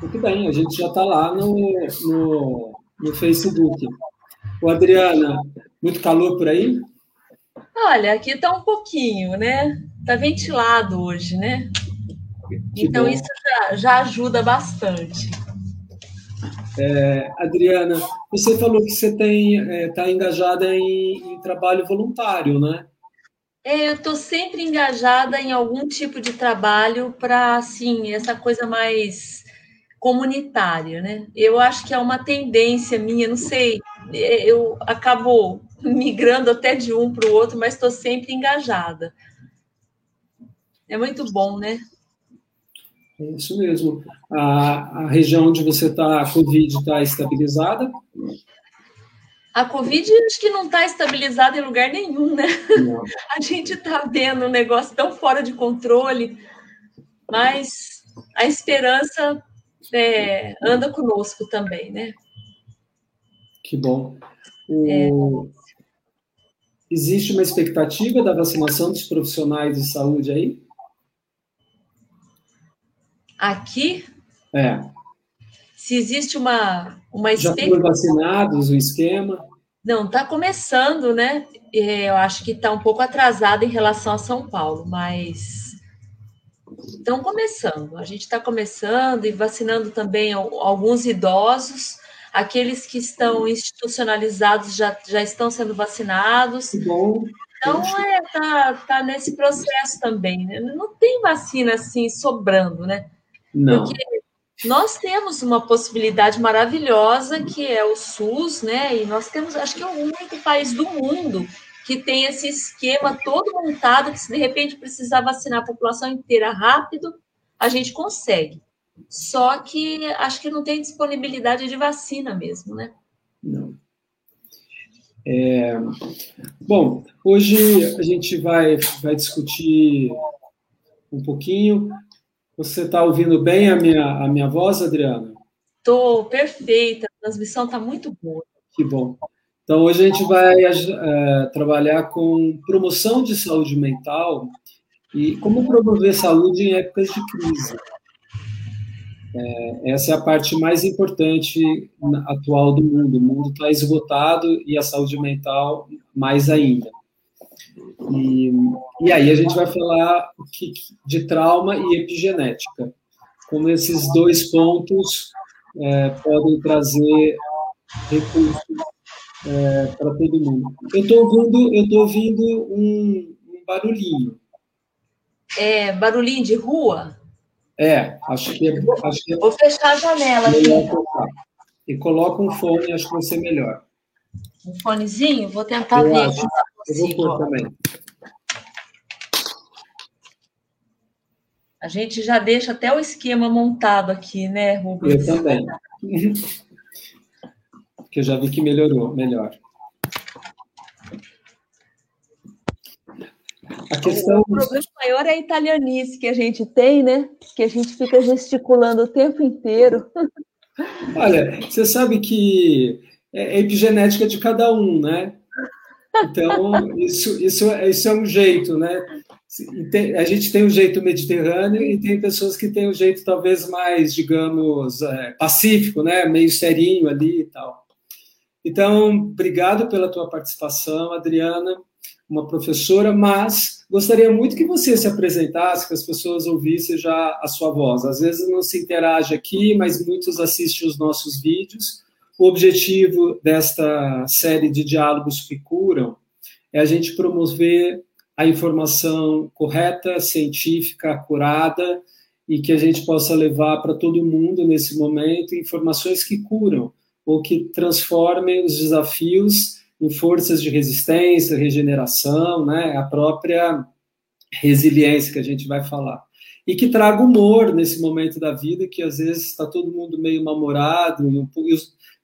Muito bem, a gente já está lá no, no, no Facebook. O Adriana, muito calor por aí? Olha, aqui está um pouquinho, né? Está ventilado hoje, né? Que então bom. isso já, já, ajuda bastante. É, Adriana, você falou que você tem está é, engajada em, em, trabalho voluntário, né? É, eu estou sempre engajada em algum tipo de trabalho para assim essa coisa mais comunitária, né? Eu acho que é uma tendência minha, não sei, é, eu acabo migrando até de um para o outro, mas estou sempre engajada. É muito bom, né? É isso mesmo. A, a região onde você está, a Covid está estabilizada? A Covid acho que não está estabilizada em lugar nenhum, né? Não. A gente está vendo um negócio tão fora de controle, mas a esperança é, anda conosco também, né? Que bom. O... É. Existe uma expectativa da vacinação dos profissionais de saúde aí? Aqui? É. Se existe uma, uma Já foram vacinados o esquema? Não, está começando, né? É, eu acho que está um pouco atrasado em relação a São Paulo, mas estão começando. A gente está começando e vacinando também alguns idosos. Aqueles que estão institucionalizados já, já estão sendo vacinados. Bom. Então, é, tá, tá nesse processo também. Né? Não tem vacina assim sobrando, né? Não. Porque nós temos uma possibilidade maravilhosa que é o SUS, né? E nós temos, acho que é o único país do mundo que tem esse esquema todo montado, que se de repente precisar vacinar a população inteira rápido, a gente consegue. Só que acho que não tem disponibilidade de vacina mesmo, né? Não. É, bom, hoje a gente vai, vai discutir um pouquinho. Você está ouvindo bem a minha, a minha voz, Adriana? Estou perfeita, a transmissão está muito boa. Que bom. Então, hoje a gente vai é, trabalhar com promoção de saúde mental e como promover saúde em épocas de crise. É, essa é a parte mais importante atual do mundo. O mundo está esgotado e a saúde mental mais ainda. E, e aí a gente vai falar de trauma e epigenética, como esses dois pontos é, podem trazer recursos é, para todo mundo. Eu estou ouvindo, eu tô ouvindo um, um, barulhinho. É barulhinho de rua? É, acho que, é, acho que é Vou fechar a janela aqui. E coloca um fone, acho que vai ser melhor. Um fonezinho? Vou tentar eu ver. Acho. eu vou pôr também. A gente já deixa até o esquema montado aqui, né, Rubens? Eu também. que eu já vi que melhorou, melhor. A questão... O problema maior é a italianice que a gente tem, né? Que a gente fica gesticulando o tempo inteiro. Olha, você sabe que é epigenética de cada um, né? Então, isso, isso, isso é um jeito, né? a gente tem um jeito mediterrâneo e tem pessoas que têm um jeito talvez mais, digamos, é, pacífico, né? Meio serinho ali e tal. Então, obrigado pela tua participação, Adriana, uma professora, mas gostaria muito que você se apresentasse, que as pessoas ouvissem já a sua voz. Às vezes não se interage aqui, mas muitos assistem os nossos vídeos. O objetivo desta série de diálogos que curam é a gente promover a informação correta, científica, acurada, e que a gente possa levar para todo mundo nesse momento informações que curam ou que transformem os desafios em forças de resistência, regeneração, né, a própria resiliência que a gente vai falar. E que traga humor nesse momento da vida, que às vezes está todo mundo meio mal-humorado, e um,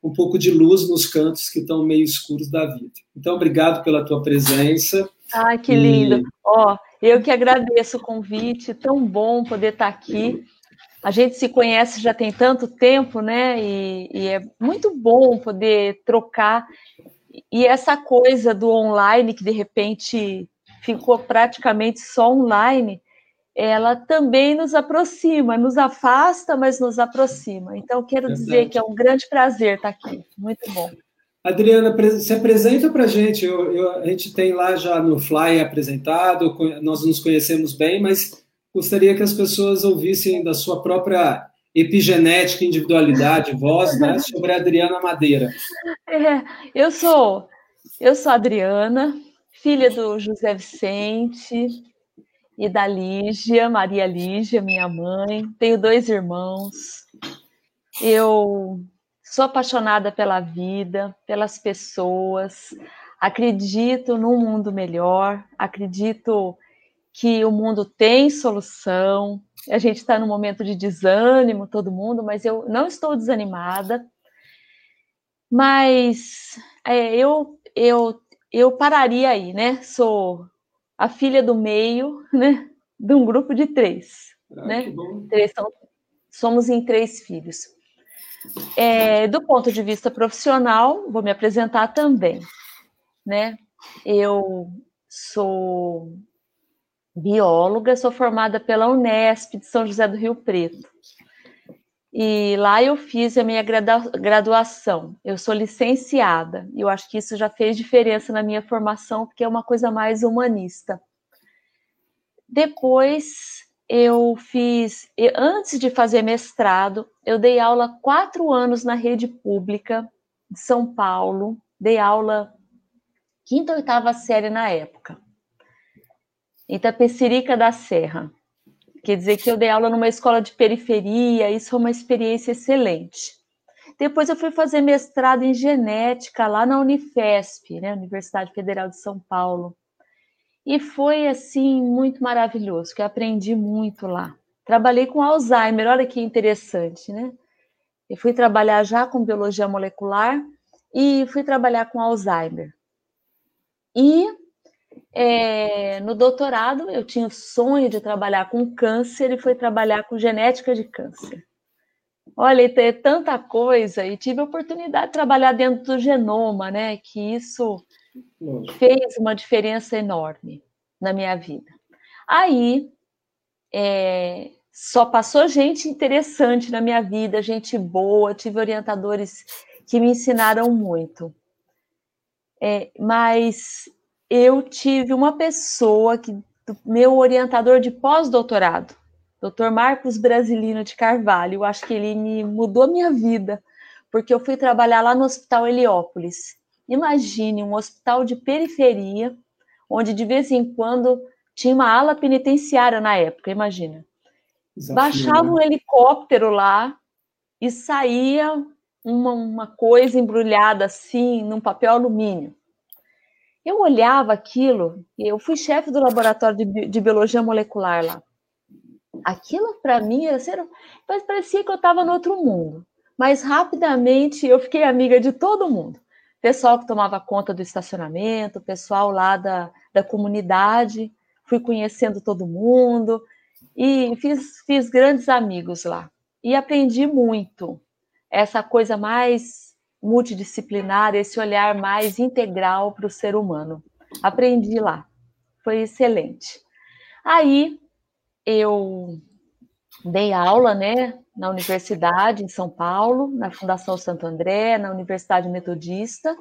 um pouco de luz nos cantos que estão meio escuros da vida. Então, obrigado pela tua presença. Ai, que lindo. E... Ó, eu que agradeço o convite, tão bom poder estar aqui a gente se conhece já tem tanto tempo, né? E, e, é muito bom poder trocar. E essa coisa do online, que de repente ficou praticamente só online, ela também nos aproxima, nos afasta, mas nos aproxima. Então, quero dizer que é um grande prazer estar aqui. Muito bom. Adriana, se apresenta para a gente. Eu, eu, a gente tem lá já no Fly apresentado, nós nos conhecemos bem, mas gostaria que as pessoas ouvissem da sua própria epigenética, individualidade, voz, né, sobre a Adriana Madeira. É, eu sou, eu sou Adriana, filha do José Vicente e da Lígia, Maria Lígia, minha mãe. Tenho dois irmãos. Eu sou apaixonada pela vida, pelas pessoas. Acredito num mundo melhor. Acredito que o mundo tem solução. A gente está num momento de desânimo, todo mundo, mas eu não estou desanimada. Mas é, eu, eu, eu pararia aí, né? Sou a filha do meio, né? De um grupo de três, ah, né? Três, são, somos em três filhos. É, do ponto de vista profissional, vou me apresentar também, né? Eu sou bióloga, sou formada pela Unesp de São José do Rio Preto. E lá eu fiz a minha graduação. Eu sou licenciada. Eu acho que isso já fez diferença na minha formação, porque é uma coisa mais humanista. Depois eu fiz, antes de fazer mestrado, eu dei aula quatro anos na rede pública de São Paulo. Dei aula quinta, oitava série na época. Itapecerica da Serra. Quer dizer que eu dei aula numa escola de periferia, isso foi uma experiência excelente. Depois eu fui fazer mestrado em genética lá na Unifesp, né, Universidade Federal de São Paulo. E foi assim muito maravilhoso, que eu aprendi muito lá. Trabalhei com Alzheimer, olha que interessante, né? Eu fui trabalhar já com biologia molecular e fui trabalhar com Alzheimer. E é, no doutorado, eu tinha o sonho de trabalhar com câncer e fui trabalhar com genética de câncer. Olha, ter tanta coisa, e tive a oportunidade de trabalhar dentro do genoma, né? Que isso fez uma diferença enorme na minha vida. Aí, é, só passou gente interessante na minha vida, gente boa, tive orientadores que me ensinaram muito. É, mas eu tive uma pessoa que meu orientador de pós-doutorado, Dr. Marcos Brasilino de Carvalho, eu acho que ele me mudou a minha vida, porque eu fui trabalhar lá no Hospital Heliópolis. Imagine um hospital de periferia, onde de vez em quando tinha uma ala penitenciária na época, imagina. Desafio, Baixava né? um helicóptero lá e saía uma, uma coisa embrulhada assim, num papel alumínio. Eu olhava aquilo, eu fui chefe do laboratório de, de biologia molecular lá. Aquilo para mim era mas parecia que eu estava no outro mundo. Mas rapidamente eu fiquei amiga de todo mundo. Pessoal que tomava conta do estacionamento, pessoal lá da, da comunidade, fui conhecendo todo mundo e fiz, fiz grandes amigos lá. E aprendi muito. Essa coisa mais multidisciplinar, esse olhar mais integral para o ser humano. Aprendi lá, foi excelente. Aí eu dei aula, né, na universidade em São Paulo, na Fundação Santo André, na Universidade Metodista.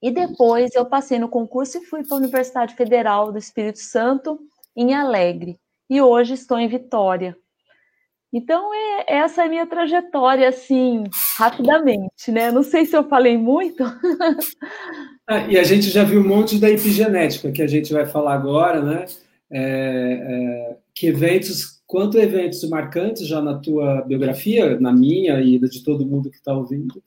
E depois eu passei no concurso e fui para a Universidade Federal do Espírito Santo, em Alegre. E hoje estou em Vitória, então, é, essa é a minha trajetória, assim, rapidamente, né? Não sei se eu falei muito. ah, e a gente já viu um monte da epigenética, que a gente vai falar agora, né? É, é, que eventos, quanto eventos marcantes já na tua biografia, na minha e de todo mundo que está ouvindo.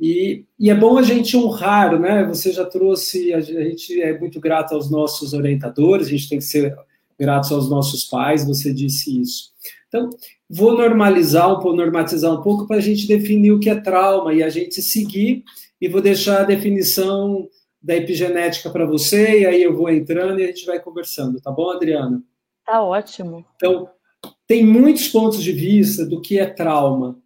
E, e, é bom a gente honrar, né? Você já trouxe, a gente é muito grato aos nossos orientadores, a gente tem que ser gratos aos nossos pais, você disse isso. Então, vou normalizar um pouco, normatizar um pouco para a gente definir o que é trauma e a gente seguir, e vou deixar a definição da epigenética para você, e aí eu vou entrando e a gente vai conversando, tá bom, Adriana? Tá ótimo. Então, tem muitos pontos de vista do que é trauma.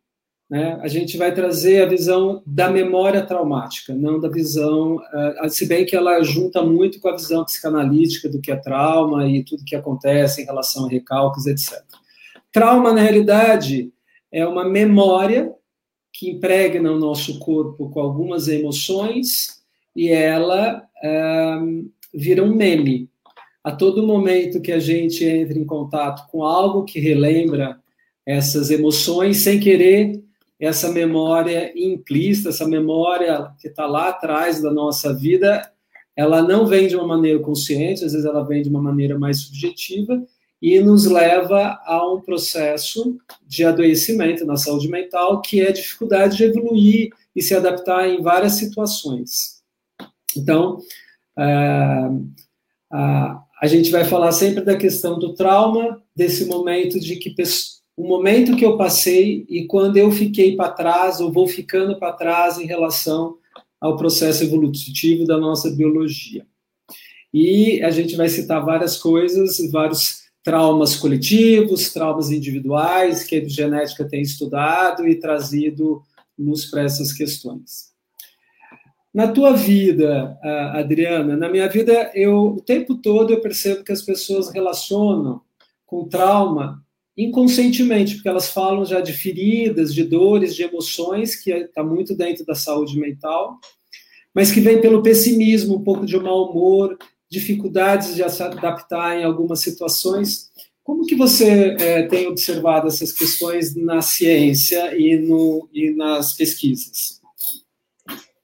né, a gente vai trazer a visão da memória traumática, não da visão, uh, se bem que ela junta muito com a visão psicanalítica do que é trauma e tudo que acontece em relação a recalques, etc. Trauma, na realidade, é uma memória que impregna o nosso corpo com algumas emoções e ela uh, vira um meme. A todo momento que a gente entra em contato com algo que relembra essas emoções, sem querer, essa memória implícita, essa memória que está lá atrás da nossa vida, ela não vem de uma maneira consciente, às vezes ela vem de uma maneira mais subjetiva e nos leva a um processo de adoecimento na saúde mental, que é a dificuldade de evoluir e se adaptar em várias situações. Então, uh, a gente vai falar sempre da questão do trauma, desse momento de que o momento que eu passei e quando eu fiquei para trás ou vou ficando para trás em relação ao processo evolutivo da nossa biologia. E a gente vai citar várias coisas, vários traumas coletivos, traumas individuais que a epigenética tem estudado e trazido nos para essas questões. Na tua vida, Adriana, na minha vida, eu o tempo todo eu percebo que as pessoas relacionam com trauma inconscientemente, porque elas falam já de feridas, de dores, de emoções, que está muito dentro da saúde mental, mas que vem pelo pessimismo, um pouco de mau humor, dificuldades de se adaptar em algumas situações. Como que você é, tem observado essas questões na ciência e, no, e nas pesquisas?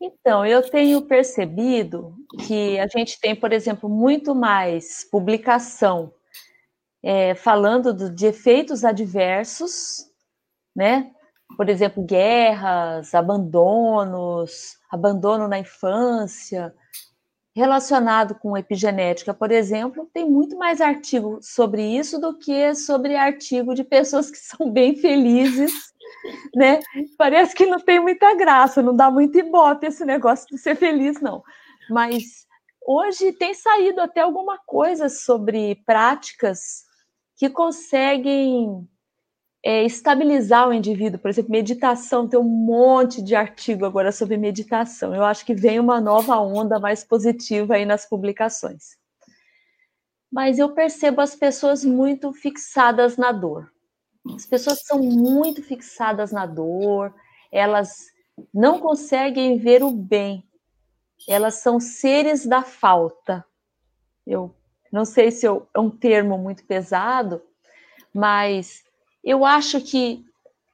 Então, eu tenho percebido que a gente tem, por exemplo, muito mais publicação é, falando do, de efeitos adversos, né? Por exemplo, guerras, abandonos, abandono na infância, relacionado com epigenética, por exemplo, tem muito mais artigo sobre isso do que sobre artigo de pessoas que são bem felizes, né? Parece que não tem muita graça, não dá muito ibope esse negócio de ser feliz, não. Mas hoje tem saído até alguma coisa sobre práticas que conseguem é, estabilizar o indivíduo. Por exemplo, meditação, tem um monte de artigo agora sobre meditação. Eu acho que vem uma nova onda mais positiva aí nas publicações. Mas eu percebo as pessoas muito fixadas na dor. As pessoas são muito fixadas na dor, elas não conseguem ver o bem, elas são seres da falta. Eu não sei se eu, é um termo muito pesado, mas eu acho que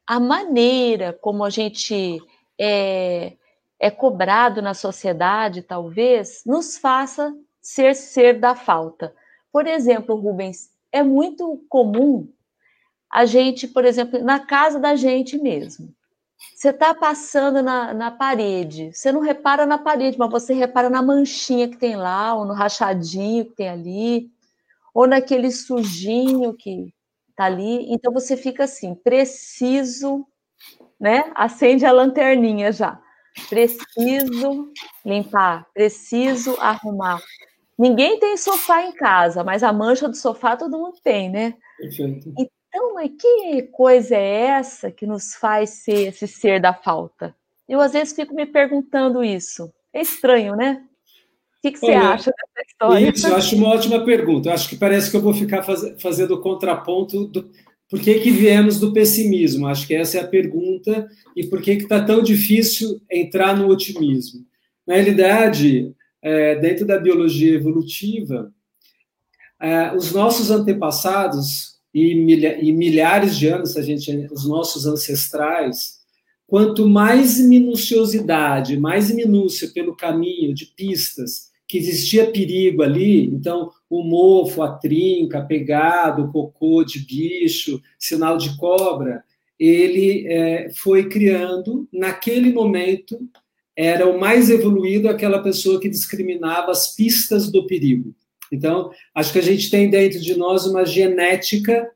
a maneira como a gente é, é cobrado na sociedade, talvez, nos faça ser ser da falta. Por exemplo, Rubens, é muito comum a gente, por exemplo, na casa da gente mesmo. Você está passando na, na parede, você não repara na parede, mas você repara na manchinha que tem lá, ou no rachadinho que tem ali, ou naquele sujinho que tá ali. Então você fica assim, preciso, né? Acende a lanterninha já. Preciso limpar, preciso arrumar. Ninguém tem sofá em casa, mas a mancha do sofá todo mundo tem, né? Perfeito. Então, mas que coisa é essa que nos faz ser esse ser da falta? Eu às vezes fico me perguntando isso. É estranho, né? O que, que você acha história? Isso, eu acho uma ótima pergunta. Eu acho que parece que eu vou ficar faz, fazendo o contraponto do por que, que viemos do pessimismo. Acho que essa é a pergunta e por que está tão difícil entrar no otimismo. Na realidade, é, dentro da biologia evolutiva, é, os nossos antepassados e, milha, e milhares de anos, a gente, os nossos ancestrais, quanto mais minuciosidade, mais minúcia pelo caminho de pistas, que existia perigo ali, então o mofo, a trinca, a pegada, o cocô de bicho, sinal de cobra, ele é, foi criando, naquele momento, era o mais evoluído aquela pessoa que discriminava as pistas do perigo. Então, acho que a gente tem dentro de nós uma genética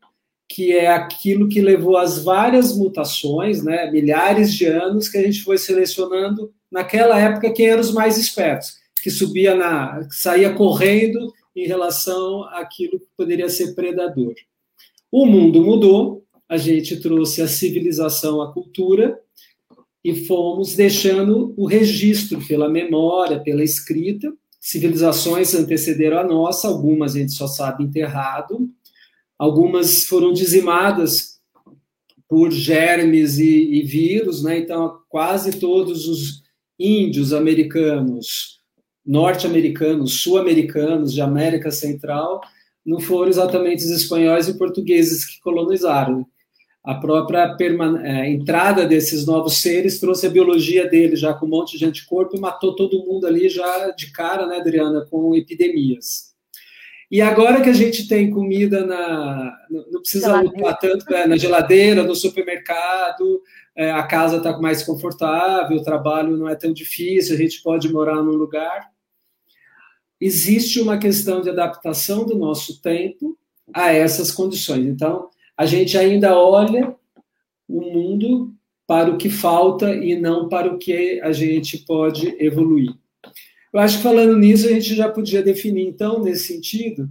que é aquilo que levou às várias mutações, né, milhares de anos que a gente foi selecionando naquela época quem eram os mais espertos, que subia na, que saía correndo em relação àquilo que poderia ser predador. O mundo mudou, a gente trouxe a civilização, a cultura, e fomos deixando o registro pela memória, pela escrita. Civilizações antecederam a nossa, algumas a gente só sabe enterrado, algumas foram dizimadas por germes e, e vírus, né? Então, quase todos os índios americanos, norte-americanos, sul-americanos, de América Central, não foram exatamente os espanhóis e portugueses que colonizaram. A própria é, entrada desses novos seres trouxe a biologia deles já com um monte de anticorpo e matou todo mundo ali já de cara, né, Adriana, com epidemias. E agora que a gente tem comida na. Não precisa geladeira. lutar tanto é, na geladeira, no supermercado, é, a casa está mais confortável, o trabalho não é tão difícil, a gente pode morar num lugar. Existe uma questão de adaptação do nosso tempo a essas condições. Então, a gente ainda olha o mundo para o que falta e não para o que a gente pode evoluir. Eu acho que falando nisso, a gente já podia definir, então, nesse sentido,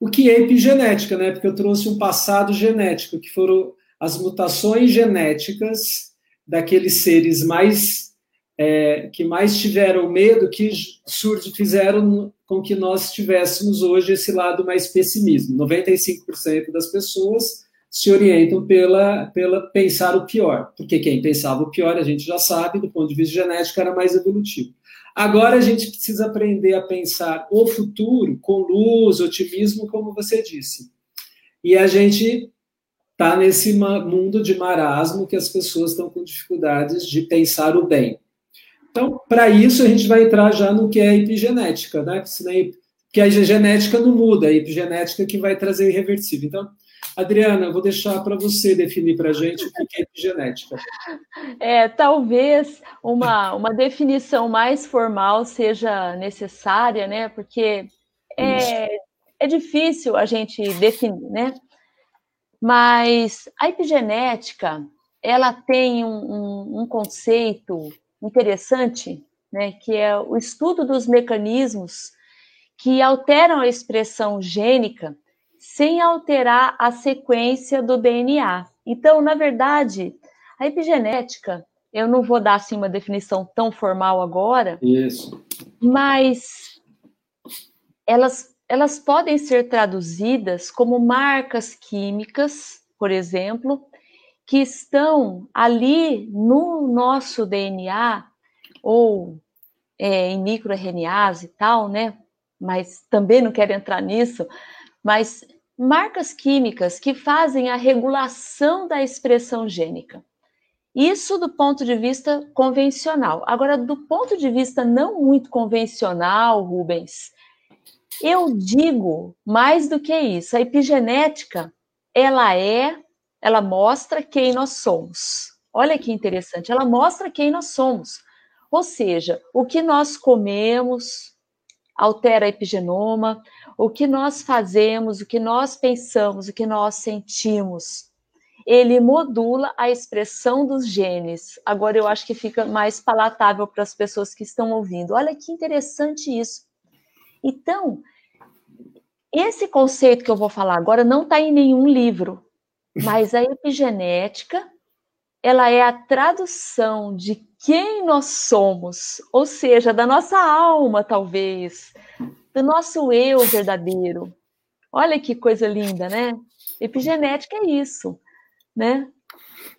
o que é epigenética, né? Porque eu trouxe um passado genético, que foram as mutações genéticas daqueles seres mais é, que mais tiveram medo, que surge, fizeram com que nós tivéssemos hoje esse lado mais pessimismo. 95% das pessoas se orientam pela, pela pensar o pior, porque quem pensava o pior, a gente já sabe, do ponto de vista genético, era mais evolutivo. Agora a gente precisa aprender a pensar o futuro com luz, otimismo, como você disse. E a gente está nesse mundo de marasmo que as pessoas estão com dificuldades de pensar o bem. Então, para isso, a gente vai entrar já no que é epigenética, né? Porque a genética não muda, é a epigenética que vai trazer o irreversível. Então, Adriana, vou deixar para você definir para a gente o que é epigenética. É, talvez uma, uma definição mais formal seja necessária, né? Porque é, é difícil a gente definir, né? Mas a epigenética, ela tem um, um, um conceito interessante, né, que é o estudo dos mecanismos que alteram a expressão gênica sem alterar a sequência do DNA. Então, na verdade, a epigenética, eu não vou dar assim uma definição tão formal agora, Isso. mas elas elas podem ser traduzidas como marcas químicas, por exemplo, que estão ali no nosso DNA ou é, em microRNAs e tal, né? Mas também não quero entrar nisso. Mas marcas químicas que fazem a regulação da expressão gênica. Isso do ponto de vista convencional. Agora, do ponto de vista não muito convencional, Rubens, eu digo mais do que isso. A epigenética, ela é, ela mostra quem nós somos. Olha que interessante, ela mostra quem nós somos. Ou seja, o que nós comemos altera a epigenoma, o que nós fazemos, o que nós pensamos, o que nós sentimos. Ele modula a expressão dos genes. Agora eu acho que fica mais palatável para as pessoas que estão ouvindo. Olha que interessante isso. Então, esse conceito que eu vou falar agora não está em nenhum livro, mas a epigenética ela é a tradução de quem nós somos, ou seja, da nossa alma, talvez, do nosso eu verdadeiro. Olha que coisa linda, né? Epigenética é isso, né?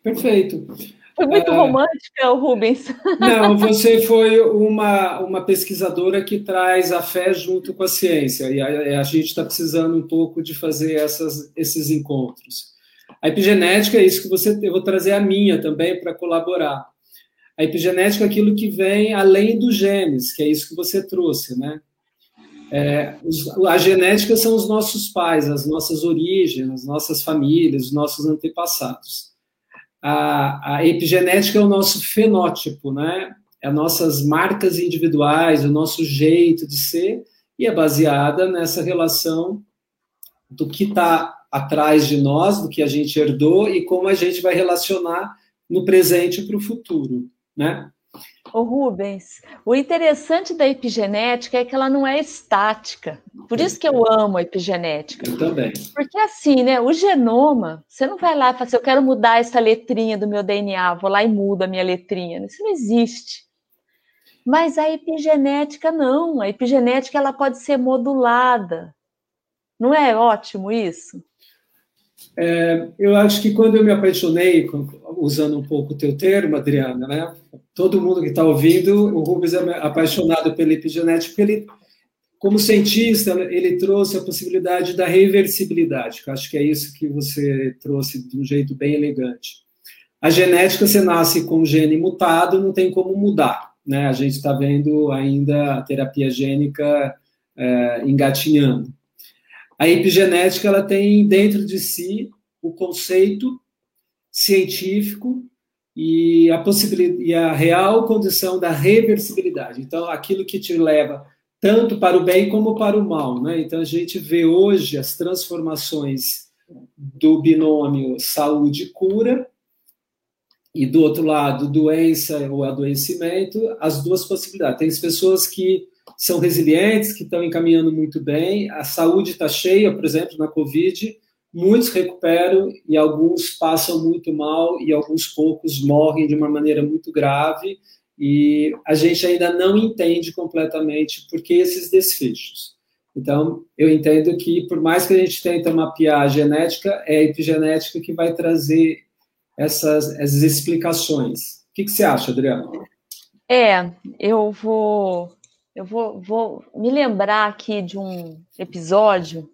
Perfeito. Foi muito uh, romântica, Rubens. Não, você foi uma, uma pesquisadora que traz a fé junto com a ciência, e a, a gente está precisando um pouco de fazer essas, esses encontros. A epigenética é isso que você. Eu vou trazer a minha também para colaborar. A epigenética é aquilo que vem além dos genes, que é isso que você trouxe, né? É, a genética são os nossos pais, as nossas origens, as nossas famílias, os nossos antepassados a, a epigenética é o nosso fenótipo, né? É as nossas marcas individuais, o nosso jeito de ser, e é baseada nessa relação do que está atrás de nós, do que a gente herdou e como a gente vai relacionar no presente para o futuro, né? Ô Rubens, o interessante da epigenética é que ela não é estática. Por isso que eu amo a epigenética. Eu também. Porque assim, né? O genoma, você não vai lá e fala assim, eu quero mudar essa letrinha do meu DNA, vou lá e mudo a minha letrinha. Isso não existe. Mas a epigenética não. A epigenética ela pode ser modulada. Não é ótimo isso? É, eu acho que quando eu me apaixonei, usando um pouco o teu termo, Adriana, né? Todo mundo que está ouvindo, o Rubens é apaixonado pela epigenética, porque ele, como cientista, ele trouxe a possibilidade da reversibilidade, que acho que é isso que você trouxe de um jeito bem elegante. A genética, você nasce com o gene mutado, não tem como mudar, né? A gente está vendo ainda a terapia gênica é, engatinhando. A epigenética ela tem dentro de si o conceito científico e a possibilidade e a real condição da reversibilidade. Então, aquilo que te leva tanto para o bem como para o mal, né? Então a gente vê hoje as transformações do binômio saúde-cura e do outro lado doença ou adoecimento, as duas possibilidades. Tem as pessoas que são resilientes, que estão encaminhando muito bem. A saúde está cheia, por exemplo, na Covid. Muitos recuperam e alguns passam muito mal e alguns poucos morrem de uma maneira muito grave. E a gente ainda não entende completamente por que esses desfechos. Então, eu entendo que, por mais que a gente tente mapear a genética, é a epigenética que vai trazer essas, essas explicações. O que, que você acha, Adriana? É, eu vou eu vou, vou me lembrar aqui de um episódio.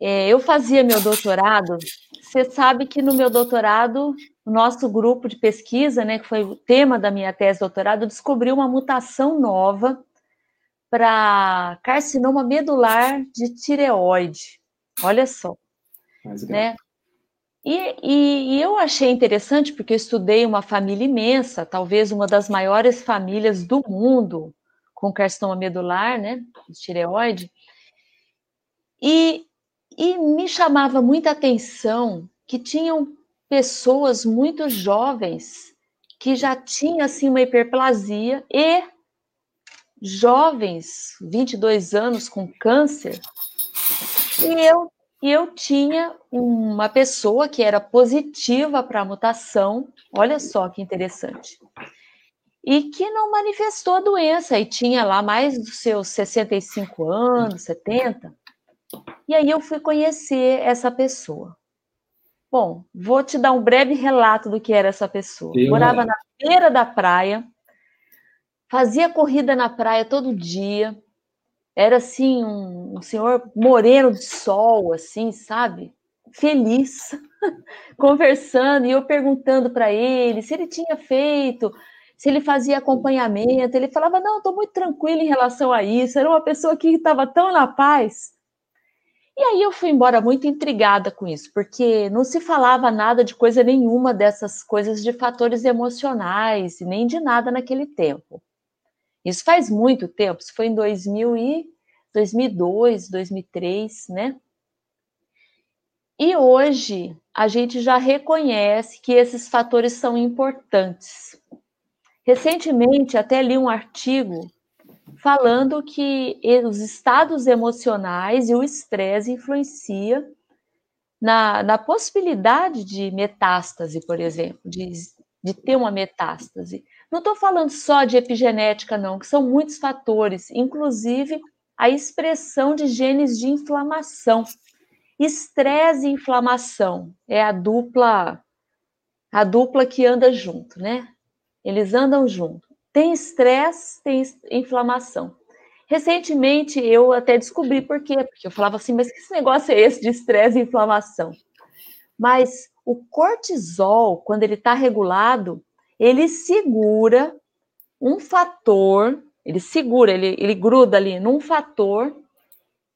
É, eu fazia meu doutorado. Você sabe que no meu doutorado, o nosso grupo de pesquisa, né, que foi o tema da minha tese de doutorado, descobriu uma mutação nova para carcinoma medular de tireoide. Olha só. Né? E, e, e, eu achei interessante porque eu estudei uma família imensa, talvez uma das maiores famílias do mundo com carcinoma medular, né, de tireoide, e, e me chamava muita atenção que tinham pessoas muito jovens que já tinham assim uma hiperplasia e jovens, 22 anos com câncer. E eu eu tinha uma pessoa que era positiva para a mutação. Olha só que interessante e que não manifestou a doença e tinha lá mais dos seus 65 anos, 70. E aí eu fui conhecer essa pessoa. Bom, vou te dar um breve relato do que era essa pessoa. Eu Morava na beira da praia, fazia corrida na praia todo dia. Era assim um, um senhor moreno de sol, assim, sabe? Feliz, conversando e eu perguntando para ele se ele tinha feito se ele fazia acompanhamento, ele falava: Não, estou muito tranquilo em relação a isso. Era uma pessoa que estava tão na paz. E aí eu fui embora muito intrigada com isso, porque não se falava nada de coisa nenhuma dessas coisas de fatores emocionais, nem de nada naquele tempo. Isso faz muito tempo, isso foi em 2000 e 2002, 2003, né? E hoje a gente já reconhece que esses fatores são importantes. Recentemente, até li um artigo falando que os estados emocionais e o estresse influencia na, na possibilidade de metástase, por exemplo, de, de ter uma metástase. Não estou falando só de epigenética, não, que são muitos fatores, inclusive a expressão de genes de inflamação. Estresse e inflamação é a dupla a dupla que anda junto, né? Eles andam junto. Tem estresse, tem inflamação. Recentemente eu até descobri por quê, porque eu falava assim, mas que esse negócio é esse de estresse e inflamação? Mas o cortisol, quando ele está regulado, ele segura um fator, ele segura, ele, ele gruda ali num fator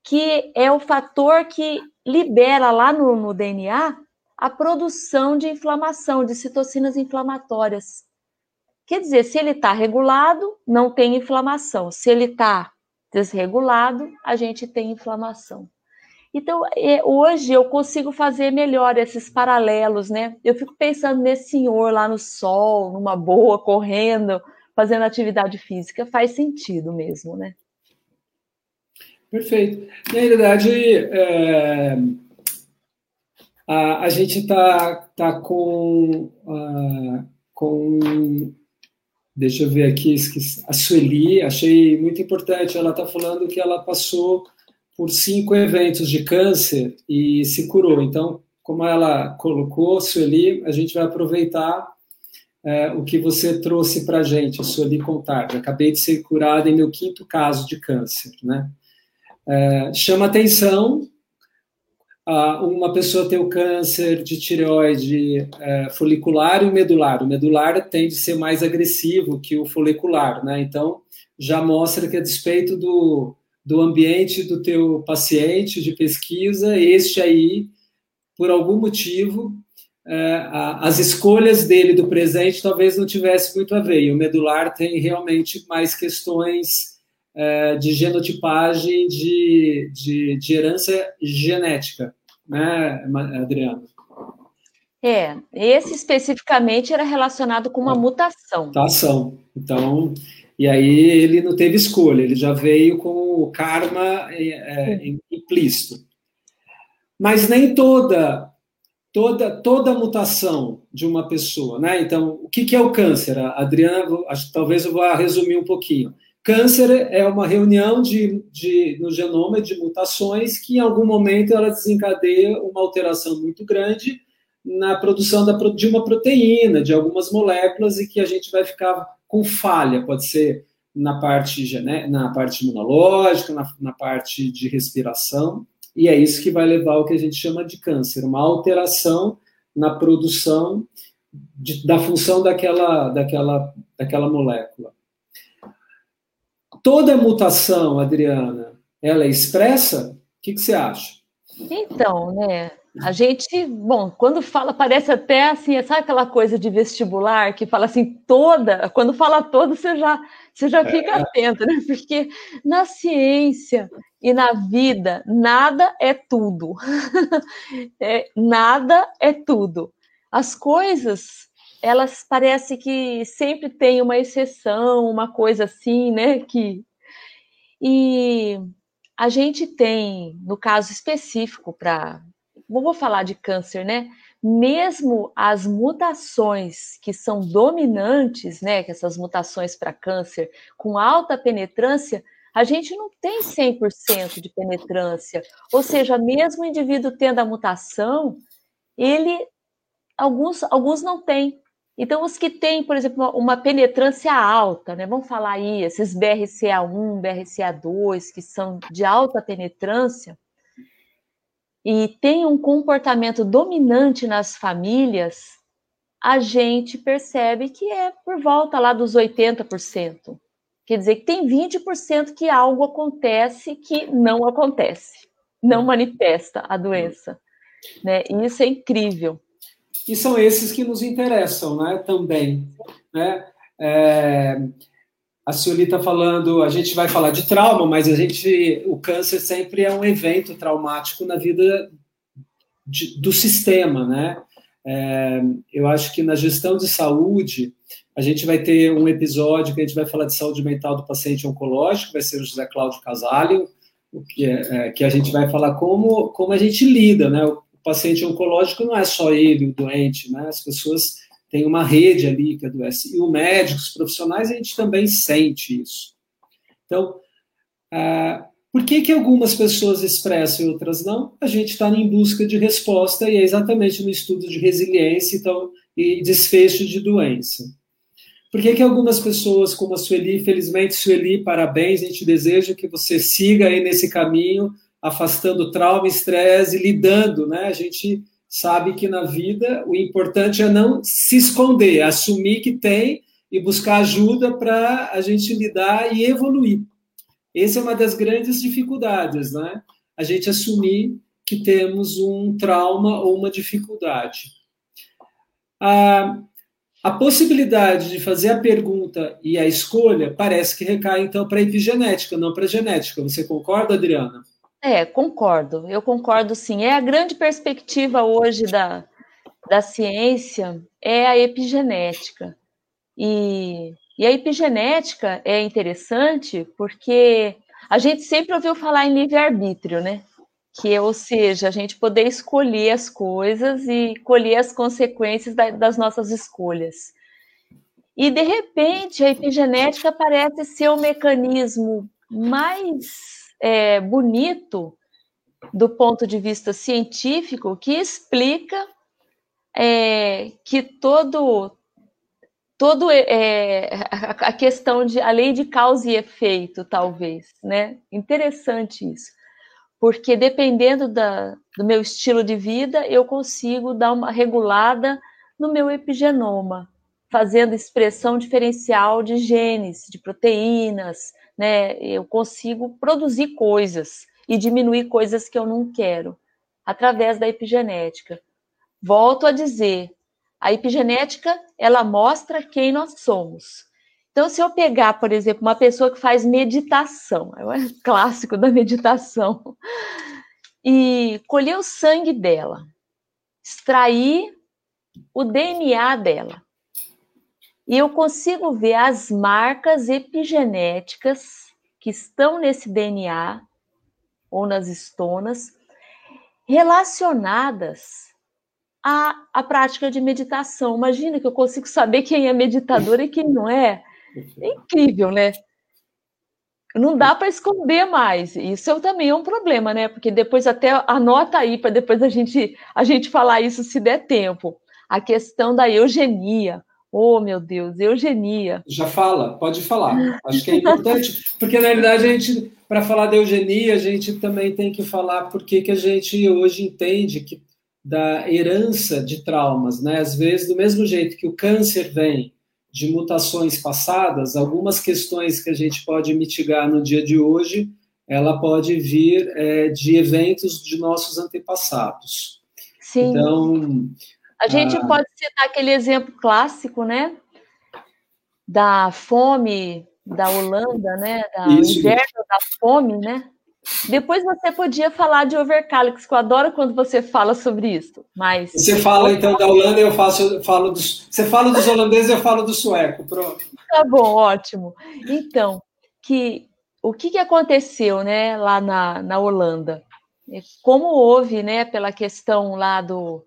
que é o fator que libera lá no, no DNA a produção de inflamação, de citocinas inflamatórias. Quer dizer, se ele está regulado, não tem inflamação. Se ele está desregulado, a gente tem inflamação. Então, é, hoje eu consigo fazer melhor esses paralelos, né? Eu fico pensando nesse senhor lá no sol, numa boa, correndo, fazendo atividade física, faz sentido mesmo, né? Perfeito. Na realidade, é, a, a, gente está tá com, uh, com. Deixa eu ver aqui, esqueci, a Sueli, achei muito importante. Ela está falando que ela passou por cinco eventos de câncer e se curou. Então, como ela colocou, Sueli, a gente vai aproveitar é, o que você trouxe para a gente, Sueli Contardi. Acabei de ser curada em meu quinto caso de câncer, né? É, chama atenção uma pessoa ter o câncer de tireoide é, folicular e medular. O medular tende a ser mais agressivo que o folicular, né? Então, já mostra que a despeito do, do ambiente do teu paciente de pesquisa, este aí, por algum motivo, é, as escolhas dele do presente talvez não tivesse muito a ver. E o medular tem realmente mais questões é, de genotipagem de, de, de herança genética, né, Adriana? É, esse especificamente era relacionado com uma mutação. Mutação. Então, e aí ele não teve escolha, ele já veio com o karma é, é implícito. Mas nem toda toda toda mutação de uma pessoa, né? Então, o que, que é o câncer? A Adriana, acho, talvez eu vá resumir um pouquinho. Câncer é uma reunião de, de, no genoma de mutações que, em algum momento, ela desencadeia uma alteração muito grande na produção da, de uma proteína, de algumas moléculas, e que a gente vai ficar com falha. Pode ser na parte, gené na parte imunológica, na, na parte de respiração, e é isso que vai levar ao que a gente chama de câncer, uma alteração na produção de, da função daquela, daquela, daquela molécula toda mutação, Adriana, ela é expressa? O que, que você acha? Então, né? A gente, bom, quando fala, parece até assim, sabe aquela coisa de vestibular que fala assim, toda, quando fala toda, você já, você já fica é. atento, né? Porque na ciência e na vida, nada é tudo. é, nada é tudo. As coisas elas parece que sempre tem uma exceção, uma coisa assim, né? Que e a gente tem, no caso específico para, vou falar de câncer, né? Mesmo as mutações que são dominantes, né? Que essas mutações para câncer com alta penetrância, a gente não tem 100% de penetrância. Ou seja, mesmo o indivíduo tendo a mutação, ele alguns alguns não têm. Então, os que têm, por exemplo, uma penetrância alta, né? Vamos falar aí, esses BRCA1, BRCA2, que são de alta penetrância, e tem um comportamento dominante nas famílias, a gente percebe que é por volta lá dos 80%. Quer dizer que tem 20% que algo acontece que não acontece, não manifesta a doença. Né? E isso é incrível e são esses que nos interessam, né, também, né? É, a Cioli está falando, a gente vai falar de trauma, mas a gente, o câncer sempre é um evento traumático na vida de, do sistema, né? É, eu acho que na gestão de saúde, a gente vai ter um episódio que a gente vai falar de saúde mental do paciente oncológico, vai ser o José Cláudio Casalho, que, é, é, que a gente vai falar como, como a gente lida, né? Paciente oncológico não é só ele, o doente, né? As pessoas têm uma rede ali que adoece. E o médico, os profissionais, a gente também sente isso. Então, ah, por que, que algumas pessoas expressam e outras não? A gente está em busca de resposta e é exatamente no estudo de resiliência então, e desfecho de doença. Por que, que algumas pessoas, como a Sueli, felizmente, Sueli, parabéns, a gente deseja que você siga aí nesse caminho afastando trauma, estresse, lidando, né? A gente sabe que na vida o importante é não se esconder, é assumir que tem e buscar ajuda para a gente lidar e evoluir. Essa é uma das grandes dificuldades, né? A gente assumir que temos um trauma ou uma dificuldade. A, a possibilidade de fazer a pergunta e a escolha parece que recai, então, para a epigenética, não para a genética. Você concorda, Adriana? É, concordo. Eu concordo sim. É a grande perspectiva hoje da, da ciência é a epigenética. E E a epigenética é interessante porque a gente sempre ouviu falar em livre-arbítrio, né? Que, ou seja, a gente poder escolher as coisas e colher as consequências das nossas escolhas. E, de repente, a epigenética parece ser o mecanismo mais é, bonito do ponto de vista científico que explica é, que todo todo é, a questão de a lei de causa e efeito talvez né? Interessante isso. Porque dependendo da, do meu estilo de vida eu consigo dar uma regulada no meu epigenoma fazendo expressão diferencial de genes de proteínas né eu consigo produzir coisas e diminuir coisas que eu não quero através da epigenética volto a dizer a epigenética, ela mostra quem nós somos. Então, se eu pegar, por exemplo, uma pessoa que faz meditação, é um clássico da meditação, e colher o sangue dela, extrair o DNA dela, e eu consigo ver as marcas epigenéticas que estão nesse DNA ou nas estonas relacionadas a, a prática de meditação. Imagina que eu consigo saber quem é meditador e quem não é. É incrível, né? Não dá para esconder mais. Isso também é um problema, né? Porque depois até anota aí para depois a gente a gente falar isso se der tempo. A questão da eugenia. Oh, meu Deus, eugenia. Já fala, pode falar. Acho que é importante, porque na realidade a gente, para falar da eugenia, a gente também tem que falar porque que a gente hoje entende que da herança de traumas, né? Às vezes, do mesmo jeito que o câncer vem de mutações passadas, algumas questões que a gente pode mitigar no dia de hoje, ela pode vir é, de eventos de nossos antepassados. Sim. Então, a gente a... pode citar aquele exemplo clássico, né? Da fome da Holanda, né? Da Isso. inverno da fome, né? Depois você podia falar de overcalyx, que eu adoro quando você fala sobre isso. Mas você fala então da Holanda, eu faço, eu falo dos. Você fala dos holandeses, eu falo do sueco. Pronto. Tá bom, ótimo. Então, que o que, que aconteceu, né, lá na, na Holanda? Como houve, né, pela questão lá do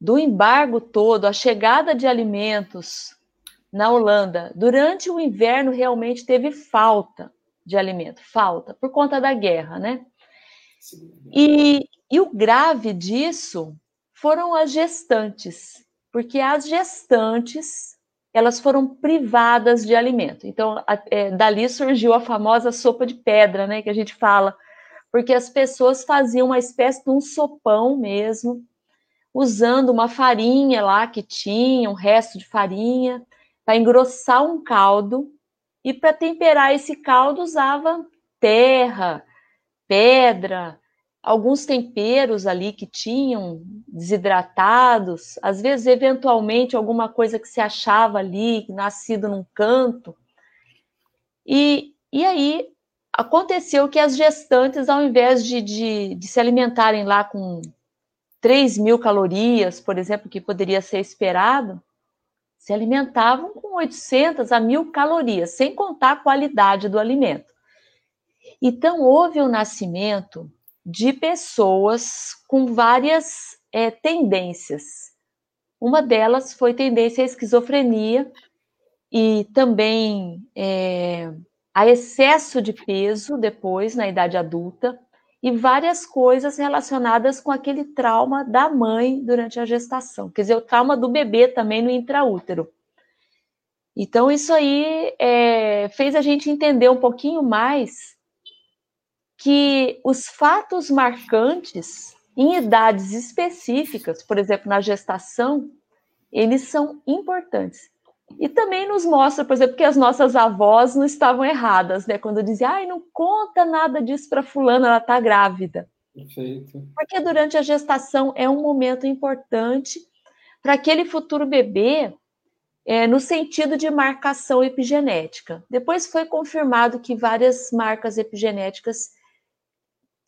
do embargo todo, a chegada de alimentos na Holanda durante o inverno realmente teve falta de alimento, falta, por conta da guerra, né? E, e o grave disso foram as gestantes, porque as gestantes elas foram privadas de alimento. Então, a, é, dali surgiu a famosa sopa de pedra, né, que a gente fala, porque as pessoas faziam uma espécie de um sopão mesmo, usando uma farinha lá que tinha, um resto de farinha, para engrossar um caldo e para temperar esse caldo usava terra, pedra, alguns temperos ali que tinham desidratados, às vezes eventualmente alguma coisa que se achava ali, nascido num canto. E, e aí aconteceu que as gestantes, ao invés de, de, de se alimentarem lá com 3 mil calorias, por exemplo, que poderia ser esperado, se alimentavam com 800 a 1000 calorias, sem contar a qualidade do alimento. Então, houve o nascimento de pessoas com várias é, tendências. Uma delas foi tendência à esquizofrenia e também é, a excesso de peso depois, na idade adulta, e várias coisas relacionadas com aquele trauma da mãe durante a gestação, quer dizer, o trauma do bebê também no intraútero. Então, isso aí é, fez a gente entender um pouquinho mais que os fatos marcantes em idades específicas, por exemplo, na gestação, eles são importantes. E também nos mostra, por exemplo, que as nossas avós não estavam erradas, né? Quando dizia, ai, não conta nada disso para fulana, ela está grávida. Perfeito. Porque durante a gestação é um momento importante para aquele futuro bebê, é, no sentido de marcação epigenética. Depois foi confirmado que várias marcas epigenéticas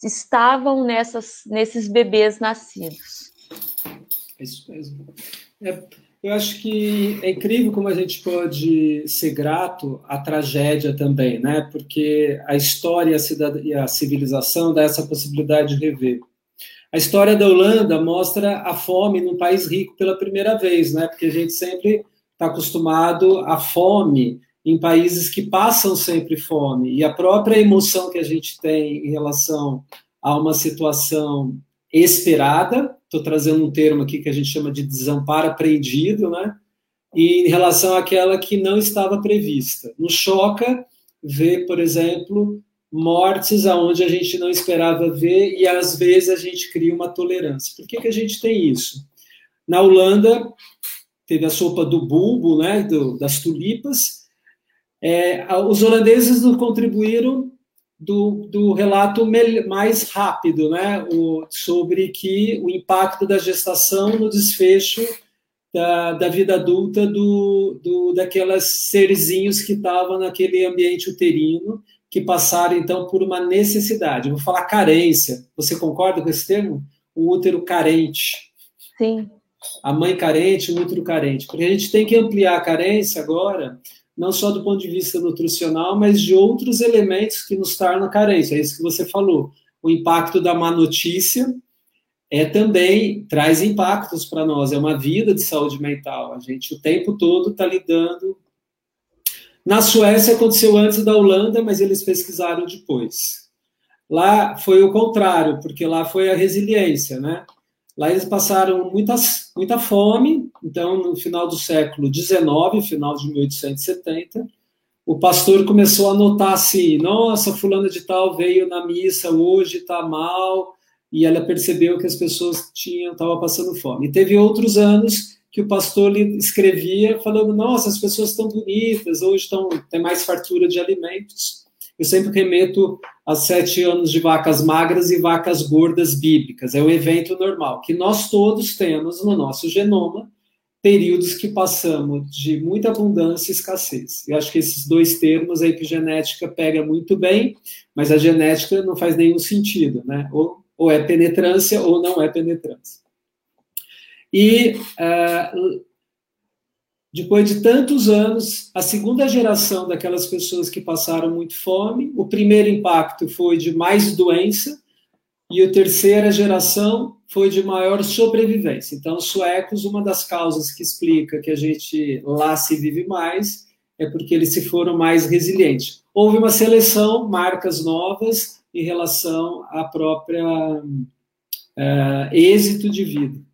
estavam nessas, nesses bebês nascidos. Isso mesmo. É, eu acho que é incrível como a gente pode ser grato à tragédia também, né? Porque a história e a civilização dá essa possibilidade de rever. A história da Holanda mostra a fome num país rico pela primeira vez, né? Porque a gente sempre está acostumado à fome em países que passam sempre fome. E a própria emoção que a gente tem em relação a uma situação esperada, estou trazendo um termo aqui que a gente chama de desamparo apreendido, né? E em relação àquela que não estava prevista. Nos choca ver, por exemplo, mortes aonde a gente não esperava ver e às vezes a gente cria uma tolerância. Por que, que a gente tem isso? Na Holanda teve a sopa do bulbo, né, do, das tulipas. É, os holandeses não contribuíram do, do relato mais rápido, né, o, sobre que o impacto da gestação no desfecho da, da vida adulta do, do daquelas serzinhos que estavam naquele ambiente uterino que passaram então por uma necessidade. Eu vou falar carência. Você concorda com esse termo? O útero carente. Sim. A mãe carente, o útero carente. Porque a gente tem que ampliar a carência agora não só do ponto de vista nutricional, mas de outros elementos que nos tornam carência. É isso que você falou. O impacto da má notícia é também traz impactos para nós. É uma vida de saúde mental. A gente o tempo todo está lidando. Na Suécia aconteceu antes da Holanda, mas eles pesquisaram depois. Lá foi o contrário, porque lá foi a resiliência, né? Lá eles passaram muita fome, então, no final do século XIX, final de 1870, o pastor começou a notar assim: nossa, fulana de tal veio na missa hoje, está mal, e ela percebeu que as pessoas tinham estavam passando fome. E teve outros anos que o pastor lhe escrevia falando: nossa, as pessoas estão bonitas, hoje estão, tem mais fartura de alimentos eu sempre remeto a sete anos de vacas magras e vacas gordas bíblicas. É o evento normal, que nós todos temos no nosso genoma períodos que passamos de muita abundância e escassez. Eu acho que esses dois termos a epigenética pega muito bem, mas a genética não faz nenhum sentido, né? Ou, ou é penetrância ou não é penetrância. E uh, depois de tantos anos, a segunda geração daquelas pessoas que passaram muito fome, o primeiro impacto foi de mais doença, e a terceira geração foi de maior sobrevivência. Então, os suecos, uma das causas que explica que a gente lá se vive mais é porque eles se foram mais resilientes. Houve uma seleção, marcas novas em relação à própria uh, êxito de vida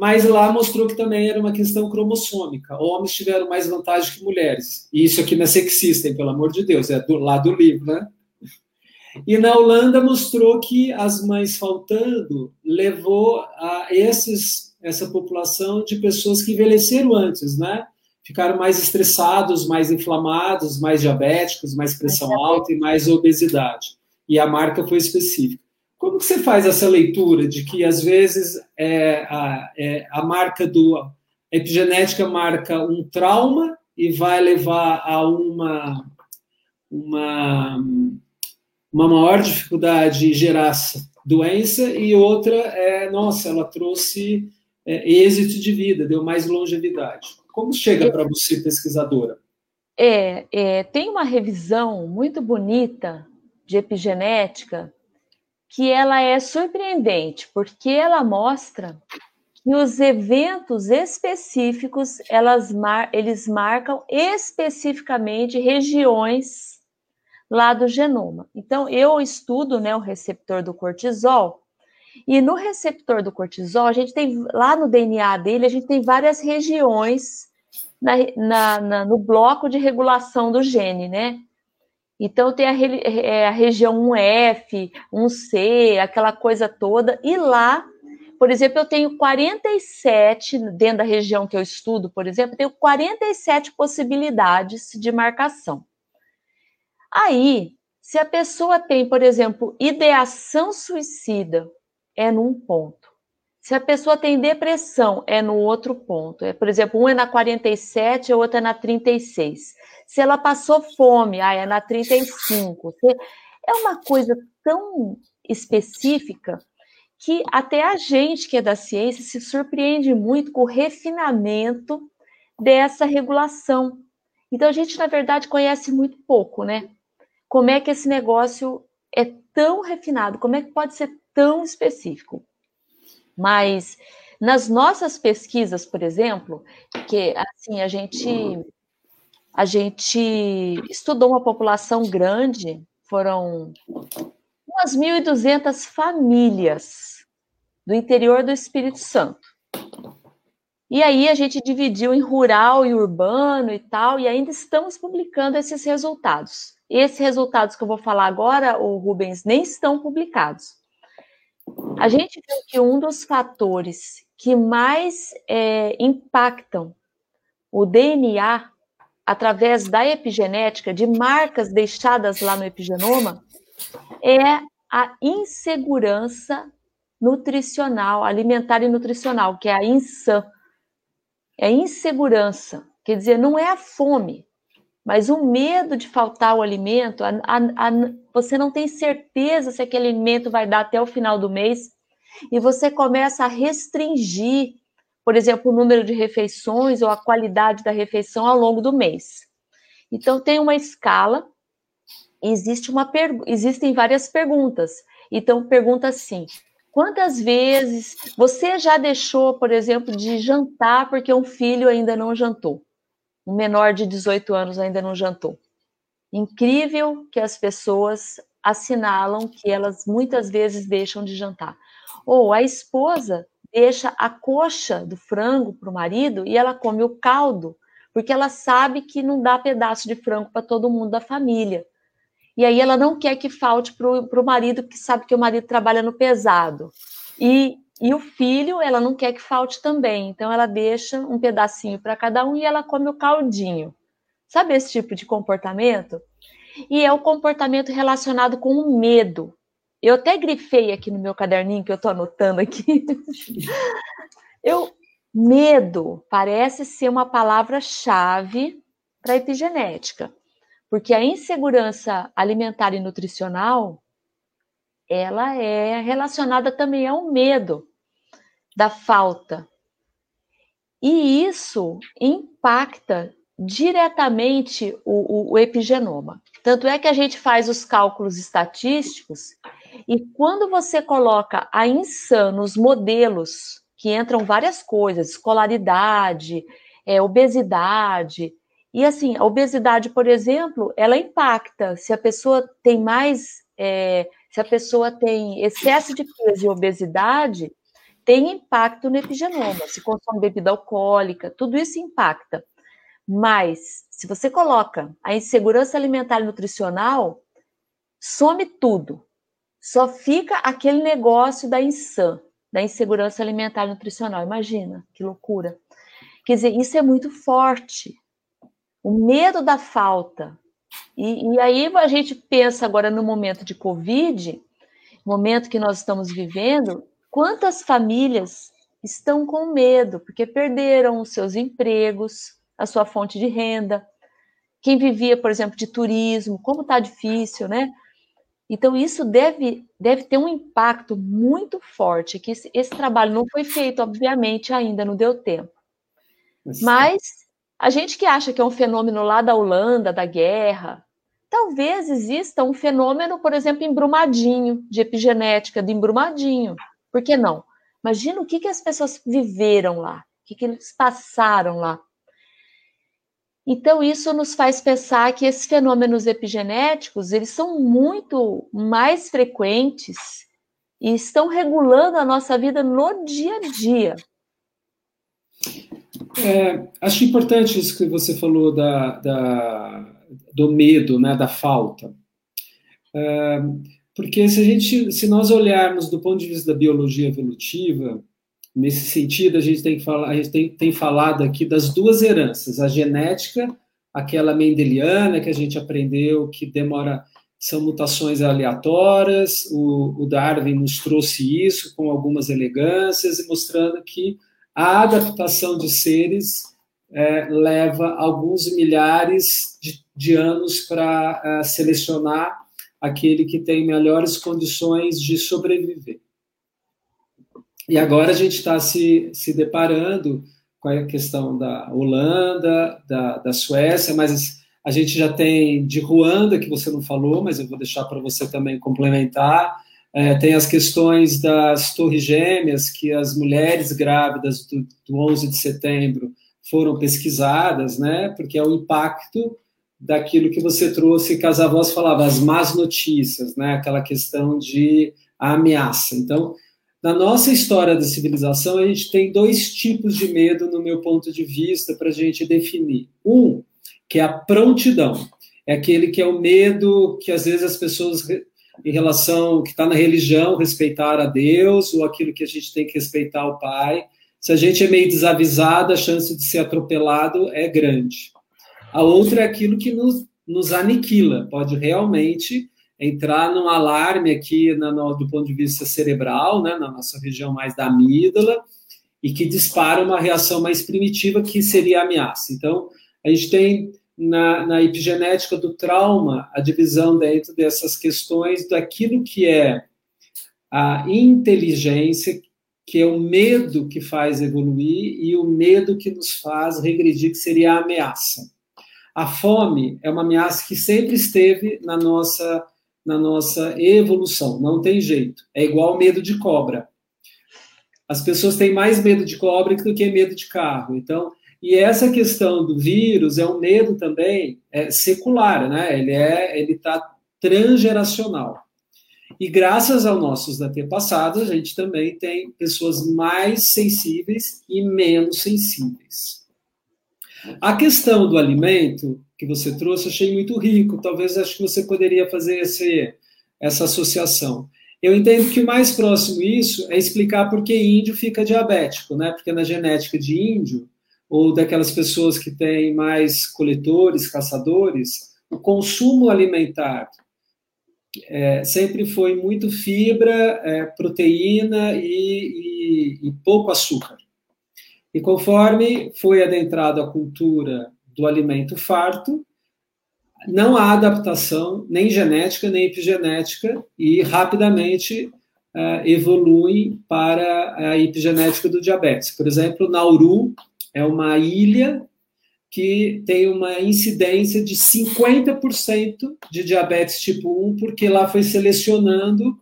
mas lá mostrou que também era uma questão cromossômica. Homens tiveram mais vantagem que mulheres. E isso aqui não é sexista, hein, pelo amor de Deus, é do lado do livro, né? E na Holanda mostrou que as mães faltando levou a esses, essa população de pessoas que envelheceram antes, né? Ficaram mais estressados, mais inflamados, mais diabéticos, mais pressão alta e mais obesidade. E a marca foi específica. Como que você faz essa leitura de que, às vezes, é, a, é, a marca do... A epigenética marca um trauma e vai levar a uma, uma, uma maior dificuldade em gerar doença, e outra é, nossa, ela trouxe é, êxito de vida, deu mais longevidade. Como chega para você, pesquisadora? É, é, tem uma revisão muito bonita de epigenética que ela é surpreendente, porque ela mostra que os eventos específicos, elas mar, eles marcam especificamente regiões lá do genoma. Então, eu estudo né, o receptor do cortisol, e no receptor do cortisol, a gente tem, lá no DNA dele, a gente tem várias regiões na, na, na, no bloco de regulação do gene, né? Então tem a, é, a região 1F, 1C, aquela coisa toda, e lá, por exemplo, eu tenho 47, dentro da região que eu estudo, por exemplo, eu tenho 47 possibilidades de marcação. Aí, se a pessoa tem, por exemplo, ideação suicida, é num ponto. Se a pessoa tem depressão, é no outro ponto. É, por exemplo, um é na 47, a outra é na 36 se ela passou fome, ah, é na 35. É uma coisa tão específica que até a gente que é da ciência se surpreende muito com o refinamento dessa regulação. Então a gente na verdade conhece muito pouco, né? Como é que esse negócio é tão refinado, como é que pode ser tão específico? Mas nas nossas pesquisas, por exemplo, que assim a gente a gente estudou uma população grande, foram umas 1.200 famílias do interior do Espírito Santo. E aí a gente dividiu em rural e urbano e tal, e ainda estamos publicando esses resultados. Esses resultados que eu vou falar agora, o Rubens, nem estão publicados. A gente viu que um dos fatores que mais é, impactam o DNA através da epigenética, de marcas deixadas lá no epigenoma, é a insegurança nutricional, alimentar e nutricional, que é a INSAN. É insegurança, quer dizer, não é a fome, mas o medo de faltar o alimento, a, a, a, você não tem certeza se aquele alimento vai dar até o final do mês, e você começa a restringir, por exemplo, o número de refeições ou a qualidade da refeição ao longo do mês. Então, tem uma escala, existe uma existem várias perguntas. Então, pergunta assim: quantas vezes você já deixou, por exemplo, de jantar porque um filho ainda não jantou? Um menor de 18 anos ainda não jantou. Incrível que as pessoas assinalam que elas muitas vezes deixam de jantar. Ou a esposa deixa a coxa do frango para o marido e ela come o caldo, porque ela sabe que não dá pedaço de frango para todo mundo da família. E aí ela não quer que falte para o marido, que sabe que o marido trabalha no pesado. E, e o filho, ela não quer que falte também. Então ela deixa um pedacinho para cada um e ela come o caldinho. Sabe esse tipo de comportamento? E é o comportamento relacionado com o medo. Eu até grifei aqui no meu caderninho que eu estou anotando aqui. eu medo parece ser uma palavra-chave para a epigenética, porque a insegurança alimentar e nutricional ela é relacionada também ao medo da falta. E isso impacta diretamente o, o, o epigenoma. Tanto é que a gente faz os cálculos estatísticos e quando você coloca a INSAN nos modelos, que entram várias coisas, escolaridade, é, obesidade, e assim, a obesidade, por exemplo, ela impacta. Se a pessoa tem mais, é, se a pessoa tem excesso de peso e obesidade, tem impacto no epigenoma. Se consome bebida alcoólica, tudo isso impacta. Mas, se você coloca a insegurança alimentar e nutricional, some tudo. Só fica aquele negócio da INSAN, da insegurança alimentar e nutricional. Imagina, que loucura. Quer dizer, isso é muito forte. O medo da falta. E, e aí a gente pensa agora no momento de Covid, momento que nós estamos vivendo, quantas famílias estão com medo, porque perderam os seus empregos, a sua fonte de renda. Quem vivia, por exemplo, de turismo, como está difícil, né? Então, isso deve, deve ter um impacto muito forte, que esse, esse trabalho não foi feito, obviamente, ainda não deu tempo. Mas a gente que acha que é um fenômeno lá da Holanda, da guerra, talvez exista um fenômeno, por exemplo, em Brumadinho, de epigenética de embrumadinho. Por que não? Imagina o que, que as pessoas viveram lá, o que, que eles passaram lá. Então, isso nos faz pensar que esses fenômenos epigenéticos, eles são muito mais frequentes e estão regulando a nossa vida no dia a dia. É, acho importante isso que você falou da, da do medo, né, da falta. É, porque se, a gente, se nós olharmos do ponto de vista da biologia evolutiva, Nesse sentido, a gente tem que falar, a gente tem, tem falado aqui das duas heranças, a genética, aquela mendeliana que a gente aprendeu que demora, são mutações aleatórias, o, o Darwin nos trouxe isso com algumas elegâncias, mostrando que a adaptação de seres é, leva alguns milhares de, de anos para uh, selecionar aquele que tem melhores condições de sobreviver. E agora a gente está se, se deparando com a questão da Holanda, da, da Suécia, mas a gente já tem de Ruanda, que você não falou, mas eu vou deixar para você também complementar. É, tem as questões das torres gêmeas, que as mulheres grávidas do, do 11 de setembro foram pesquisadas, né? Porque é o impacto daquilo que você trouxe, que as avós falavam, as más notícias, né? Aquela questão de ameaça. Então, na nossa história da civilização, a gente tem dois tipos de medo, no meu ponto de vista, para a gente definir. Um, que é a prontidão. É aquele que é o medo que às vezes as pessoas em relação que está na religião, respeitar a Deus, ou aquilo que a gente tem que respeitar o Pai. Se a gente é meio desavisado, a chance de ser atropelado é grande. A outra é aquilo que nos, nos aniquila, pode realmente entrar num alarme aqui na, no, do ponto de vista cerebral, né, na nossa região mais da amígdala, e que dispara uma reação mais primitiva, que seria a ameaça. Então, a gente tem na, na epigenética do trauma a divisão dentro dessas questões daquilo que é a inteligência, que é o medo que faz evoluir, e o medo que nos faz regredir, que seria a ameaça. A fome é uma ameaça que sempre esteve na nossa, na nossa evolução, não tem jeito. É igual medo de cobra. As pessoas têm mais medo de cobra do que medo de carro. Então, e essa questão do vírus é um medo também é, secular, né? Ele é, ele está transgeracional. E graças aos nossos antepassados, a gente também tem pessoas mais sensíveis e menos sensíveis. A questão do alimento que você trouxe, achei muito rico. Talvez acho que você poderia fazer esse, essa associação. Eu entendo que o mais próximo isso é explicar por que índio fica diabético, né? Porque na genética de índio, ou daquelas pessoas que têm mais coletores, caçadores, o consumo alimentar é, sempre foi muito fibra, é, proteína e, e, e pouco açúcar. E conforme foi adentrado a cultura do alimento farto, não há adaptação, nem genética, nem epigenética, e rapidamente uh, evolui para a epigenética do diabetes. Por exemplo, Nauru é uma ilha que tem uma incidência de 50% de diabetes tipo 1, porque lá foi selecionando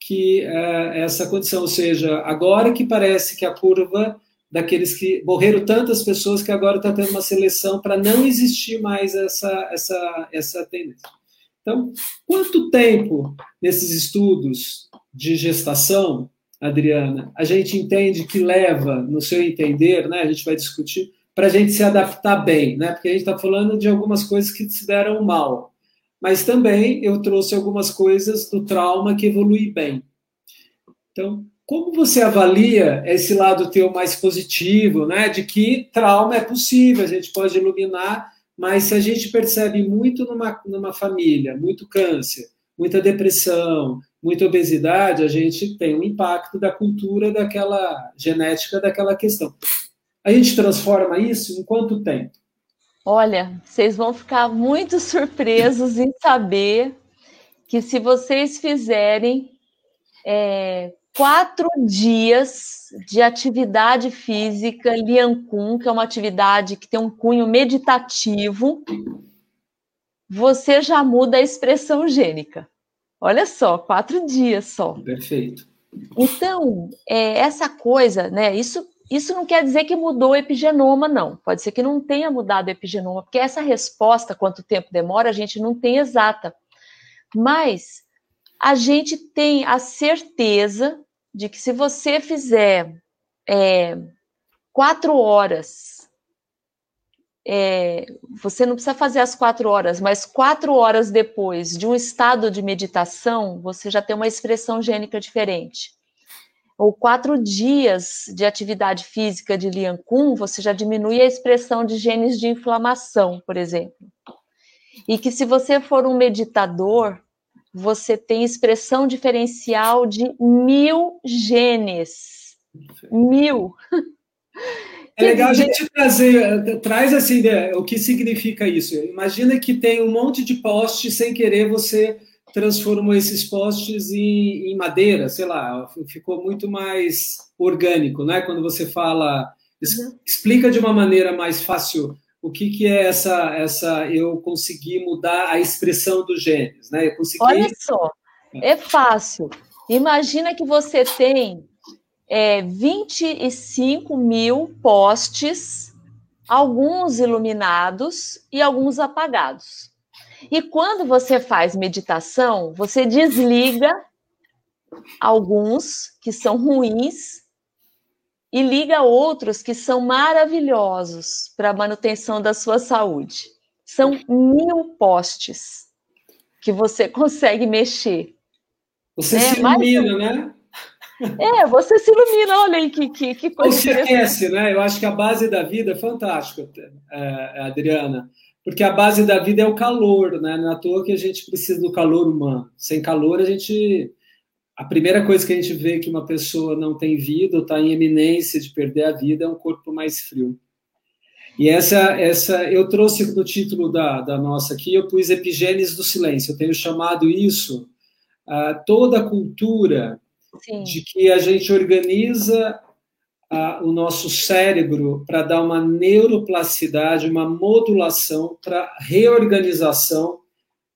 que uh, essa condição, ou seja, agora que parece que a curva daqueles que morreram tantas pessoas que agora está tendo uma seleção para não existir mais essa, essa, essa tendência. Então, quanto tempo nesses estudos de gestação Adriana, a gente entende que leva, no seu entender, né, a gente vai discutir, para a gente se adaptar bem, né, porque a gente está falando de algumas coisas que se deram mal, mas também eu trouxe algumas coisas do trauma que evolui bem. Então, como você avalia esse lado teu mais positivo, né, de que trauma é possível, a gente pode iluminar, mas se a gente percebe muito numa, numa família, muito câncer, muita depressão, muita obesidade, a gente tem um impacto da cultura daquela genética daquela questão. A gente transforma isso em quanto tempo? Olha, vocês vão ficar muito surpresos em saber que se vocês fizerem é, quatro dias de atividade física Liancun, que é uma atividade que tem um cunho meditativo, você já muda a expressão gênica. Olha só, quatro dias só. Perfeito. Então, é, essa coisa, né? Isso, isso não quer dizer que mudou o epigenoma, não. Pode ser que não tenha mudado o epigenoma, porque essa resposta, quanto tempo demora, a gente não tem exata. Mas a gente tem a certeza de que se você fizer é, quatro horas é, você não precisa fazer as quatro horas, mas quatro horas depois de um estado de meditação, você já tem uma expressão gênica diferente. Ou quatro dias de atividade física de Lian Kun, você já diminui a expressão de genes de inflamação, por exemplo. E que se você for um meditador, você tem expressão diferencial de mil genes. Mil. É legal a gente trazer, traz assim, né, o que significa isso. Imagina que tem um monte de poste sem querer você transformou esses postes em, em, madeira, sei lá, ficou muito mais orgânico, né? Quando você fala, uhum. explica de uma maneira mais fácil o que, que é essa, essa, eu consegui mudar a expressão dos genes, né? Eu consegui... Olha só, é fácil. Imagina que você tem é, 25 mil postes, alguns iluminados e alguns apagados. E quando você faz meditação, você desliga alguns que são ruins e liga outros que são maravilhosos para a manutenção da sua saúde. São mil postes que você consegue mexer. Você é, se ilumina, mas... né? É, você se ilumina, olha aí que, que, que coisa. Se aquece, né? Eu acho que a base da vida é fantástica, é, Adriana, porque a base da vida é o calor, né? Não é à toa que a gente precisa do calor humano. Sem calor, a gente. A primeira coisa que a gente vê que uma pessoa não tem vida ou está em eminência de perder a vida é um corpo mais frio. E essa, essa eu trouxe no título da, da nossa aqui, eu pus Epigênes do Silêncio. Eu tenho chamado isso uh, toda a cultura Sim. de que a gente organiza a, o nosso cérebro para dar uma neuroplasticidade, uma modulação para reorganização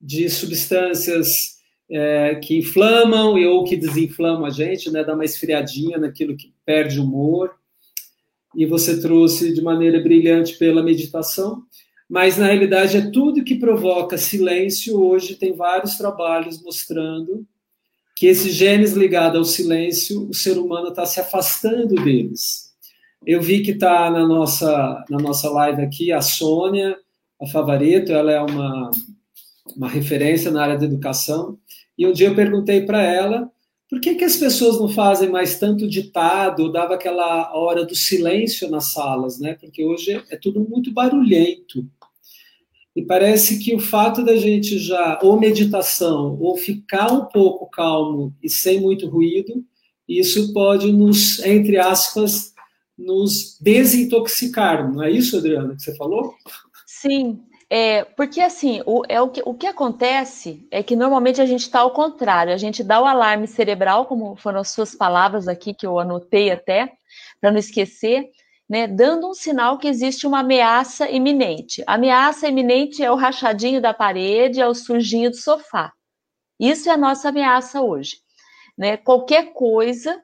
de substâncias é, que inflamam e ou que desinflamam a gente, né? Dá uma esfriadinha naquilo que perde humor. E você trouxe de maneira brilhante pela meditação, mas na realidade é tudo que provoca silêncio. Hoje tem vários trabalhos mostrando que esses genes ligados ao silêncio, o ser humano está se afastando deles. Eu vi que está na nossa, na nossa live aqui a Sônia, a Favareto, ela é uma, uma referência na área da educação, e um dia eu perguntei para ela por que, que as pessoas não fazem mais tanto ditado, dava aquela hora do silêncio nas salas, né? Porque hoje é tudo muito barulhento. E parece que o fato da gente já, ou meditação, ou ficar um pouco calmo e sem muito ruído, isso pode nos, entre aspas, nos desintoxicar. Não é isso, Adriana, que você falou? Sim, é, porque assim, o, é o, que, o que acontece é que normalmente a gente está ao contrário, a gente dá o alarme cerebral, como foram as suas palavras aqui, que eu anotei até, para não esquecer, né, dando um sinal que existe uma ameaça iminente. A ameaça iminente é o rachadinho da parede, é o surginho do sofá. Isso é a nossa ameaça hoje. Né? Qualquer coisa,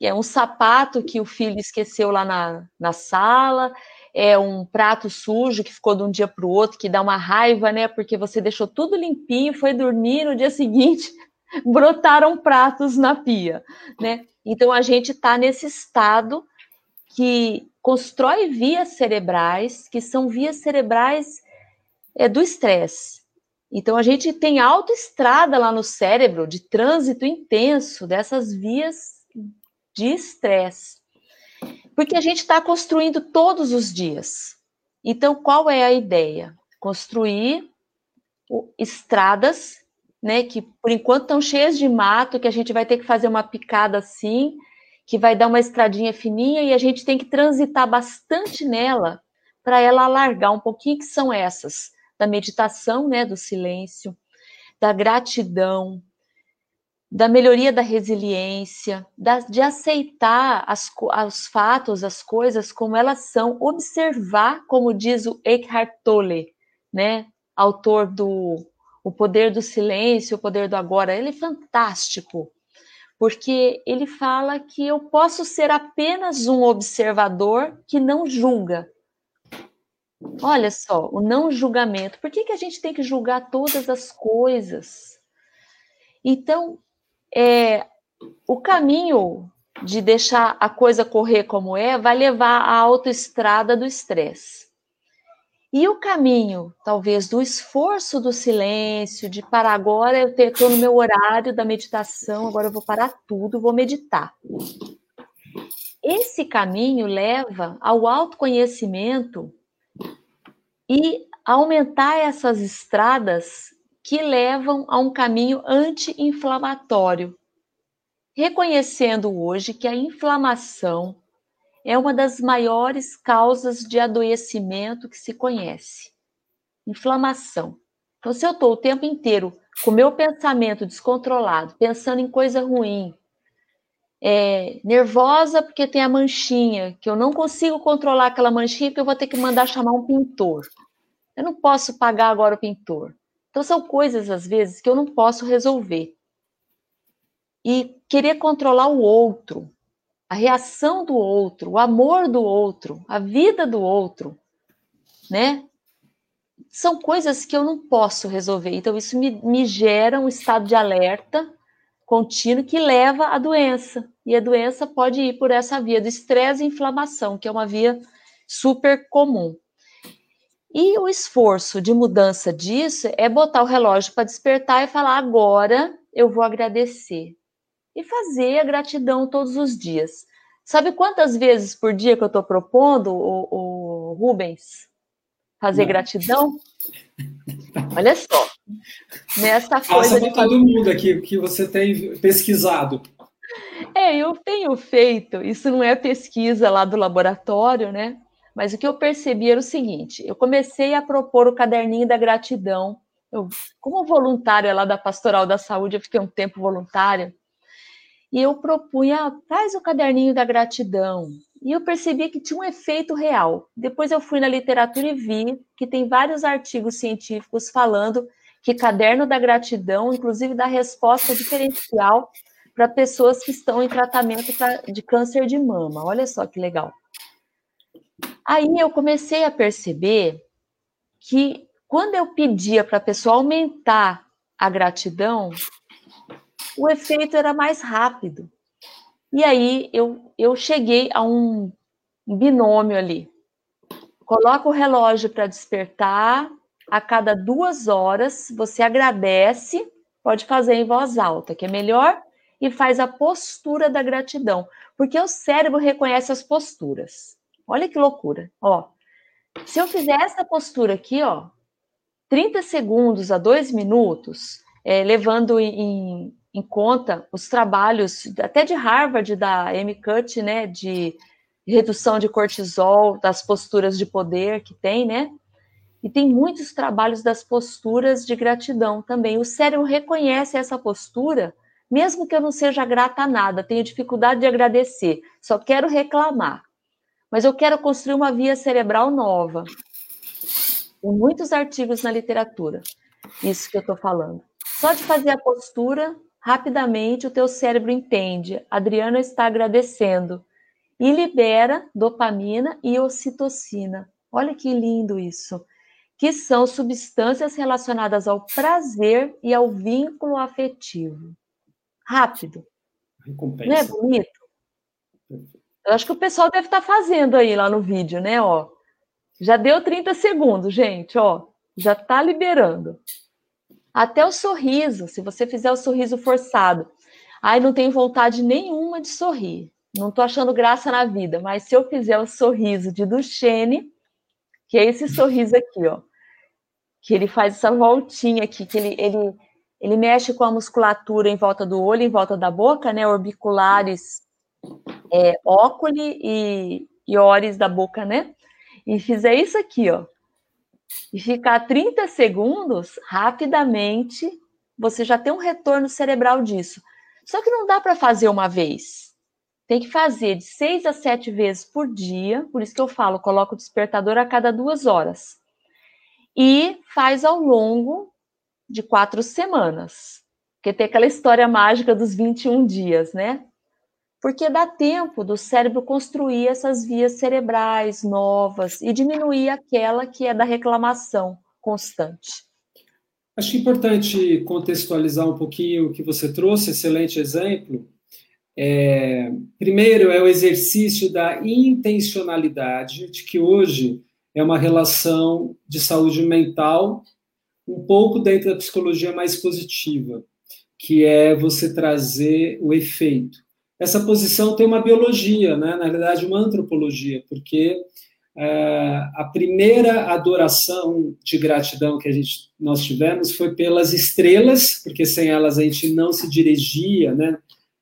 é um sapato que o filho esqueceu lá na, na sala, é um prato sujo que ficou de um dia para o outro, que dá uma raiva, né? Porque você deixou tudo limpinho, foi dormir, no dia seguinte brotaram pratos na pia, né? Então a gente está nesse estado que constrói vias cerebrais, que são vias cerebrais é, do estresse. Então, a gente tem autoestrada lá no cérebro de trânsito intenso dessas vias de estresse. Porque a gente está construindo todos os dias. Então, qual é a ideia? Construir estradas, né, que por enquanto estão cheias de mato, que a gente vai ter que fazer uma picada assim, que vai dar uma estradinha fininha e a gente tem que transitar bastante nela para ela alargar um pouquinho, que são essas, da meditação, né, do silêncio, da gratidão, da melhoria da resiliência, da, de aceitar as, os fatos, as coisas como elas são, observar, como diz o Eckhart Tolle, né, autor do O Poder do Silêncio, O Poder do Agora, ele é fantástico porque ele fala que eu posso ser apenas um observador que não julga. Olha só, o não julgamento. Por que, que a gente tem que julgar todas as coisas? Então, é, o caminho de deixar a coisa correr como é vai levar à autoestrada do estresse. E o caminho, talvez, do esforço do silêncio, de parar agora, eu estou no meu horário da meditação, agora eu vou parar tudo, vou meditar. Esse caminho leva ao autoconhecimento e aumentar essas estradas que levam a um caminho anti-inflamatório. Reconhecendo hoje que a inflamação é uma das maiores causas de adoecimento que se conhece. Inflamação. Então, se eu estou o tempo inteiro com meu pensamento descontrolado, pensando em coisa ruim, é, nervosa porque tem a manchinha, que eu não consigo controlar aquela manchinha, que eu vou ter que mandar chamar um pintor. Eu não posso pagar agora o pintor. Então, são coisas, às vezes, que eu não posso resolver. E querer controlar o outro, a reação do outro, o amor do outro, a vida do outro, né? São coisas que eu não posso resolver. Então, isso me, me gera um estado de alerta contínuo que leva à doença. E a doença pode ir por essa via do estresse e inflamação, que é uma via super comum. E o esforço de mudança disso é botar o relógio para despertar e falar: agora eu vou agradecer. E fazer a gratidão todos os dias. Sabe quantas vezes por dia que eu estou propondo, o, o Rubens? Fazer Não. gratidão? Olha só. Nessa coisa de todo mundo aqui que você tem pesquisado. É, eu tenho feito, isso não é pesquisa lá do laboratório, né? Mas o que eu percebi era o seguinte: eu comecei a propor o caderninho da gratidão. Eu, como voluntária lá da Pastoral da Saúde, eu fiquei um tempo voluntária, e eu propunha, faz o caderninho da gratidão. E eu percebi que tinha um efeito real. Depois eu fui na literatura e vi que tem vários artigos científicos falando que caderno da gratidão, inclusive, dá resposta diferencial para pessoas que estão em tratamento de câncer de mama. Olha só que legal. Aí eu comecei a perceber que quando eu pedia para a pessoa aumentar a gratidão, o efeito era mais rápido. E aí eu, eu cheguei a um binômio ali. Coloca o relógio para despertar, a cada duas horas você agradece, pode fazer em voz alta, que é melhor, e faz a postura da gratidão, porque o cérebro reconhece as posturas. Olha que loucura, ó. Se eu fizer essa postura aqui, ó, 30 segundos a 2 minutos, é, levando em, em, conta os trabalhos, até de Harvard, da Amy Cut, né, de redução de cortisol, das posturas de poder que tem, né? E tem muitos trabalhos das posturas de gratidão também. O cérebro reconhece essa postura, mesmo que eu não seja grata a nada, tenho dificuldade de agradecer, só quero reclamar. Mas eu quero construir uma via cerebral nova. Tem muitos artigos na literatura, isso que eu estou falando. Só de fazer a postura, rapidamente o teu cérebro entende. Adriana está agradecendo e libera dopamina e ocitocina. Olha que lindo isso que são substâncias relacionadas ao prazer e ao vínculo afetivo. Rápido. Recompensa. Não é bonito? Eu acho que o pessoal deve estar fazendo aí lá no vídeo, né? Ó, já deu 30 segundos, gente, ó. Já está liberando. Até o sorriso, se você fizer o sorriso forçado. Ai, não tenho vontade nenhuma de sorrir. Não estou achando graça na vida, mas se eu fizer o sorriso de Duchenne, que é esse sorriso aqui, ó que ele faz essa voltinha aqui, que ele, ele, ele mexe com a musculatura em volta do olho, em volta da boca, né? Orbiculares, é, óculi e, e da boca, né? E fizer isso aqui, ó. E ficar 30 segundos, rapidamente, você já tem um retorno cerebral disso. Só que não dá para fazer uma vez. Tem que fazer de seis a sete vezes por dia. Por isso que eu falo, coloco o despertador a cada duas horas e faz ao longo de quatro semanas. Porque tem aquela história mágica dos 21 dias, né? Porque dá tempo do cérebro construir essas vias cerebrais novas e diminuir aquela que é da reclamação constante. Acho importante contextualizar um pouquinho o que você trouxe, excelente exemplo. É, primeiro é o exercício da intencionalidade, de que hoje é uma relação de saúde mental um pouco dentro da psicologia mais positiva, que é você trazer o efeito. Essa posição tem uma biologia, né? na verdade, uma antropologia, porque é, a primeira adoração de gratidão que a gente, nós tivemos foi pelas estrelas, porque sem elas a gente não se dirigia, né?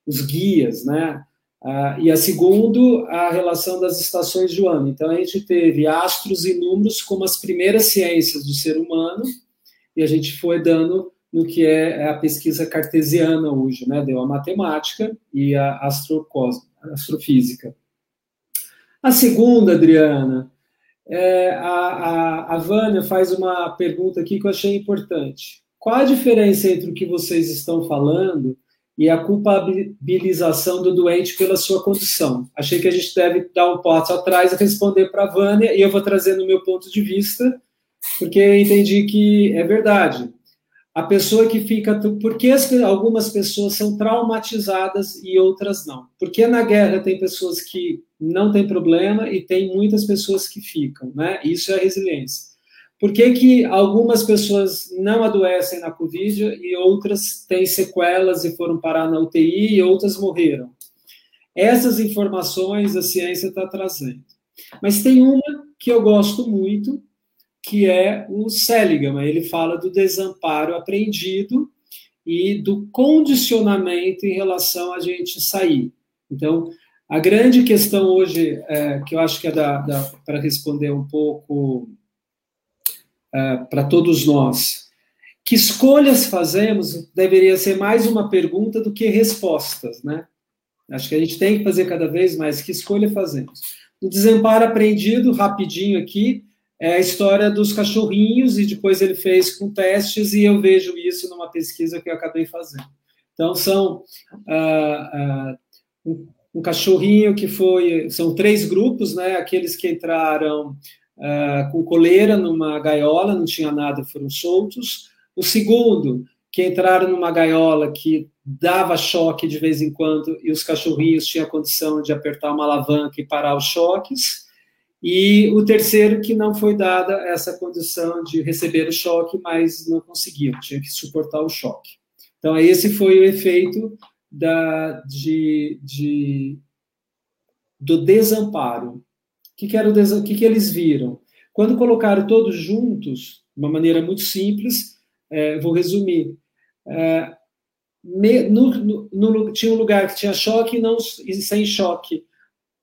os guias, né? Ah, e a segundo, a relação das estações do ano. Então, a gente teve astros e números como as primeiras ciências do ser humano, e a gente foi dando no que é, é a pesquisa cartesiana hoje, né? Deu a matemática e a astrofísica. A segunda, Adriana, é, a, a, a Vânia faz uma pergunta aqui que eu achei importante. Qual a diferença entre o que vocês estão falando e a culpabilização do doente pela sua condição? Achei que a gente deve dar um passo atrás e responder para a Vânia, e eu vou trazer no meu ponto de vista, porque entendi que é verdade a pessoa que fica. Por que algumas pessoas são traumatizadas e outras não? Porque na guerra tem pessoas que não têm problema e tem muitas pessoas que ficam, né? Isso é resiliência. Por que, que algumas pessoas não adoecem na Covid e outras têm sequelas e foram parar na UTI e outras morreram? Essas informações a ciência está trazendo. Mas tem uma que eu gosto muito, que é o Seligman. Ele fala do desamparo aprendido e do condicionamento em relação a gente sair. Então, a grande questão hoje, é, que eu acho que é para responder um pouco é, para todos nós, que escolhas fazemos deveria ser mais uma pergunta do que respostas, né? Acho que a gente tem que fazer cada vez mais que escolha fazemos. O desamparo aprendido, rapidinho aqui, é a história dos cachorrinhos, e depois ele fez com testes, e eu vejo isso numa pesquisa que eu acabei fazendo. Então, são uh, uh, um, cachorrinho que foi. São três grupos, né? Aqueles que entraram uh, com coleira numa gaiola, não tinha nada, foram soltos. O segundo, que entraram numa gaiola que dava choque de vez em quando, e os cachorrinhos tinham condição de apertar uma alavanca e parar os choques e o terceiro que não foi dada essa condição de receber o choque, mas não conseguiu, tinha que suportar o choque. Então, esse foi o efeito da, de, de do desamparo. O que, que, era o des... que, que eles viram? Quando colocaram todos juntos, de uma maneira muito simples, é, vou resumir. É, me, no, no, no, tinha um lugar que tinha choque e, não, e sem choque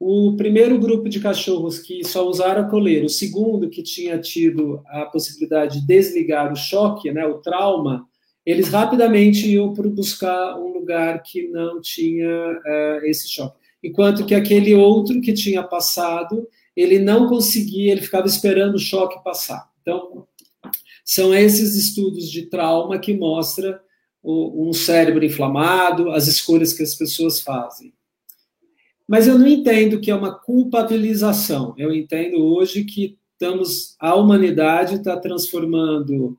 o primeiro grupo de cachorros que só usaram coleira, o segundo que tinha tido a possibilidade de desligar o choque, né, o trauma, eles rapidamente iam para buscar um lugar que não tinha uh, esse choque. Enquanto que aquele outro que tinha passado, ele não conseguia, ele ficava esperando o choque passar. Então, são esses estudos de trauma que mostram um cérebro inflamado, as escolhas que as pessoas fazem. Mas eu não entendo que é uma culpabilização. Eu entendo hoje que estamos, a humanidade está transformando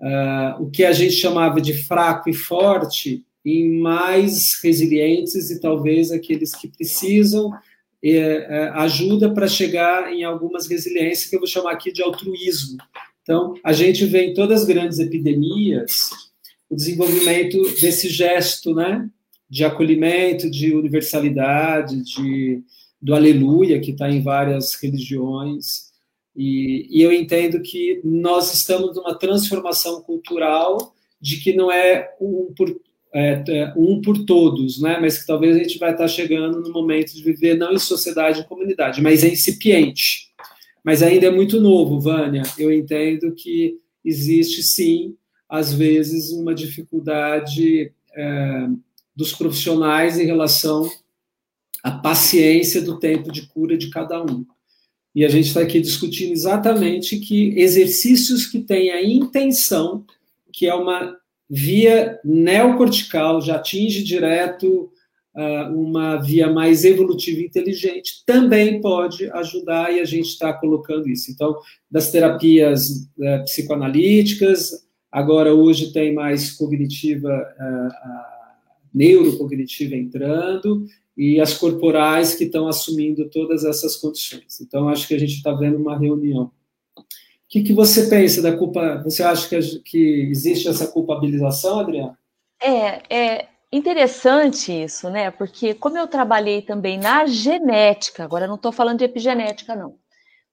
uh, o que a gente chamava de fraco e forte em mais resilientes e talvez aqueles que precisam é, é, ajuda para chegar em algumas resiliências que eu vou chamar aqui de altruísmo. Então, a gente vê em todas as grandes epidemias o desenvolvimento desse gesto, né? De acolhimento, de universalidade, de, do aleluia, que está em várias religiões. E, e, eu entendo que nós estamos numa transformação cultural de que não é um por, é, um por todos, né? mas que talvez a gente vai estar chegando no momento de viver não em sociedade e comunidade, mas é incipiente. Mas ainda é muito novo, Vânia. Eu entendo que existe, sim, às vezes, uma dificuldade. É, dos profissionais em relação à paciência do tempo de cura de cada um. E a gente está aqui discutindo exatamente que exercícios que têm a intenção, que é uma via neocortical, já atinge direto uh, uma via mais evolutiva e inteligente, também pode ajudar e a gente está colocando isso. Então, das terapias uh, psicoanalíticas, agora hoje tem mais cognitiva. Uh, neurocognitiva entrando e as corporais que estão assumindo todas essas condições. Então, acho que a gente está vendo uma reunião. O que, que você pensa da culpa? Você acha que, que existe essa culpabilização, Adriana? É, é interessante isso, né? Porque como eu trabalhei também na genética, agora não estou falando de epigenética, não,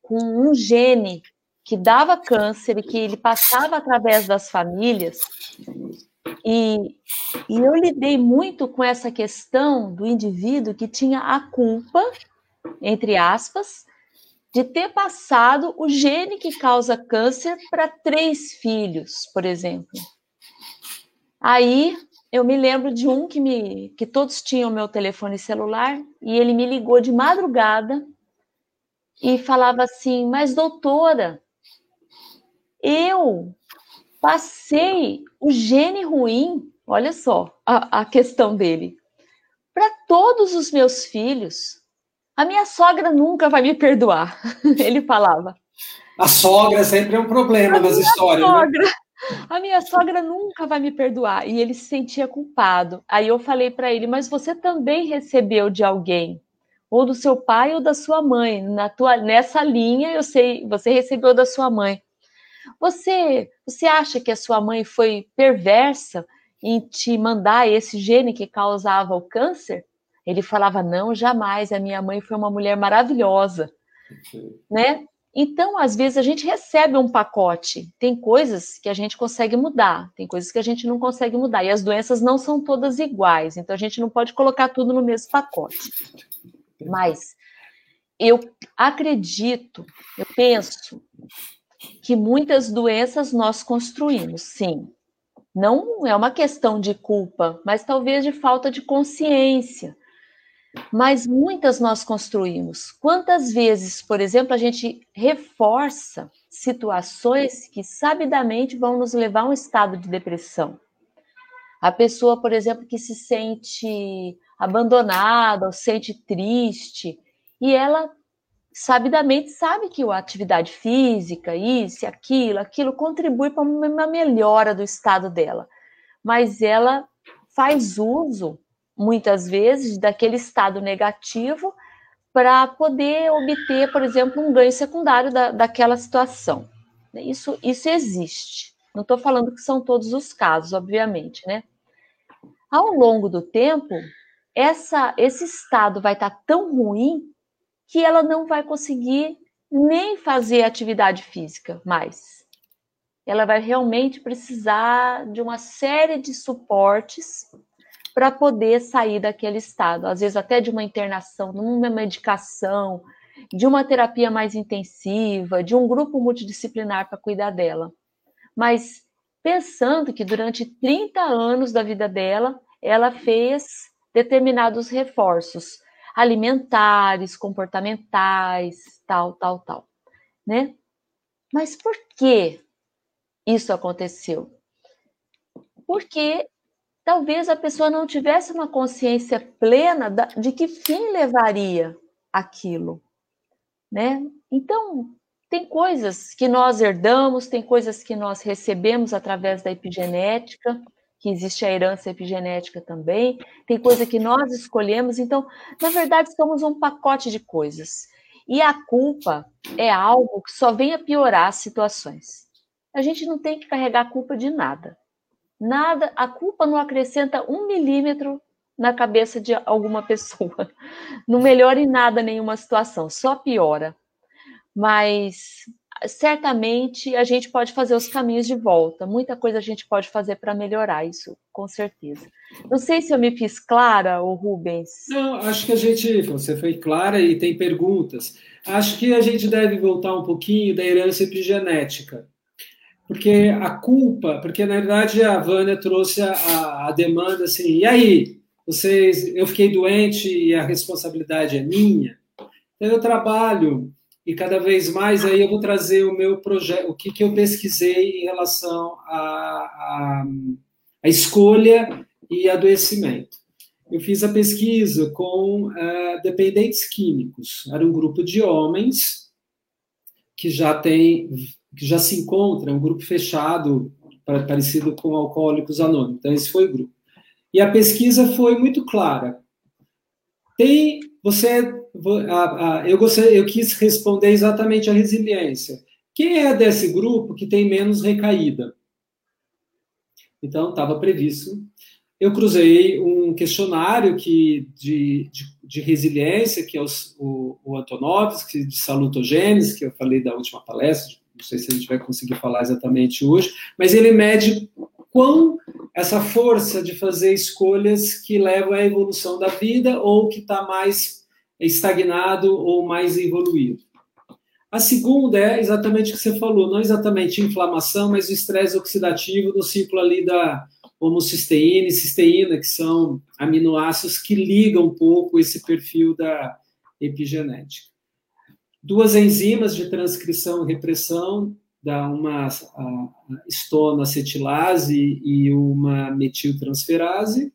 com um gene que dava câncer e que ele passava através das famílias, e, e eu lidei muito com essa questão do indivíduo que tinha a culpa, entre aspas, de ter passado o gene que causa câncer para três filhos, por exemplo. Aí eu me lembro de um que me que todos tinham meu telefone celular e ele me ligou de madrugada e falava assim: "Mas doutora, eu passei o gene ruim, olha só a, a questão dele, para todos os meus filhos. A minha sogra nunca vai me perdoar", ele falava. A sogra sempre é um problema nas histórias. Né? Sogra, né? A minha sogra nunca vai me perdoar. E ele se sentia culpado. Aí eu falei para ele: Mas você também recebeu de alguém, ou do seu pai ou da sua mãe. Na tua, nessa linha, eu sei, você recebeu da sua mãe. Você, você acha que a sua mãe foi perversa em te mandar esse gene que causava o câncer? Ele falava: Não, jamais. A minha mãe foi uma mulher maravilhosa, né? Então, às vezes, a gente recebe um pacote. Tem coisas que a gente consegue mudar, tem coisas que a gente não consegue mudar. E as doenças não são todas iguais. Então, a gente não pode colocar tudo no mesmo pacote. Mas eu acredito, eu penso que muitas doenças nós construímos, sim. Não é uma questão de culpa, mas talvez de falta de consciência mas muitas nós construímos. Quantas vezes, por exemplo, a gente reforça situações que sabidamente vão nos levar a um estado de depressão? A pessoa, por exemplo, que se sente abandonada ou sente triste, e ela sabidamente sabe que a atividade física, isso, aquilo, aquilo contribui para uma melhora do estado dela. Mas ela faz uso muitas vezes, daquele estado negativo para poder obter, por exemplo, um ganho secundário da, daquela situação. Isso, isso existe. Não estou falando que são todos os casos, obviamente, né? Ao longo do tempo, essa, esse estado vai estar tá tão ruim que ela não vai conseguir nem fazer atividade física mais. Ela vai realmente precisar de uma série de suportes para poder sair daquele estado, às vezes até de uma internação, de uma medicação, de uma terapia mais intensiva, de um grupo multidisciplinar para cuidar dela. Mas pensando que durante 30 anos da vida dela, ela fez determinados reforços alimentares, comportamentais, tal, tal, tal, né? Mas por que isso aconteceu? Porque talvez a pessoa não tivesse uma consciência plena de que fim levaria aquilo, né? Então, tem coisas que nós herdamos, tem coisas que nós recebemos através da epigenética, que existe a herança epigenética também, tem coisa que nós escolhemos, então, na verdade, somos um pacote de coisas. E a culpa é algo que só vem a piorar as situações. A gente não tem que carregar a culpa de nada. Nada, a culpa não acrescenta um milímetro na cabeça de alguma pessoa. Não melhora em nada nenhuma situação, só piora. Mas certamente a gente pode fazer os caminhos de volta. Muita coisa a gente pode fazer para melhorar isso, com certeza. Não sei se eu me fiz clara, o Rubens. Não, acho que a gente, você foi clara e tem perguntas. Acho que a gente deve voltar um pouquinho da herança epigenética porque a culpa, porque na verdade a Vânia trouxe a, a, demanda assim, e aí, vocês, eu fiquei doente e a responsabilidade é minha, então eu trabalho e cada vez mais aí eu vou trazer o meu projeto, o que, que eu pesquisei em relação à escolha e adoecimento. Eu fiz a pesquisa com uh, dependentes químicos, era um grupo de homens que já tem que já se encontra, um grupo fechado, parecido com Alcoólicos Anônimos. Então, esse foi o grupo. E a pesquisa foi muito clara. Tem, você, eu, eu quis responder exatamente a resiliência. Quem é desse grupo que tem menos recaída? Então, estava previsto. Eu cruzei um questionário que, de, de, de resiliência, que é o, o, Antonovsky, de salutogênese, que eu falei da última palestra, não sei se a gente vai conseguir falar exatamente hoje, mas ele mede quão essa força de fazer escolhas que levam à evolução da vida ou que está mais estagnado ou mais evoluído. A segunda é exatamente o que você falou, não exatamente inflamação, mas o estresse oxidativo no ciclo ali da homocisteína e cisteína, que são aminoácidos que ligam um pouco esse perfil da epigenética. Duas enzimas de transcrição e repressão, da uma estona acetilase e uma metiltransferase.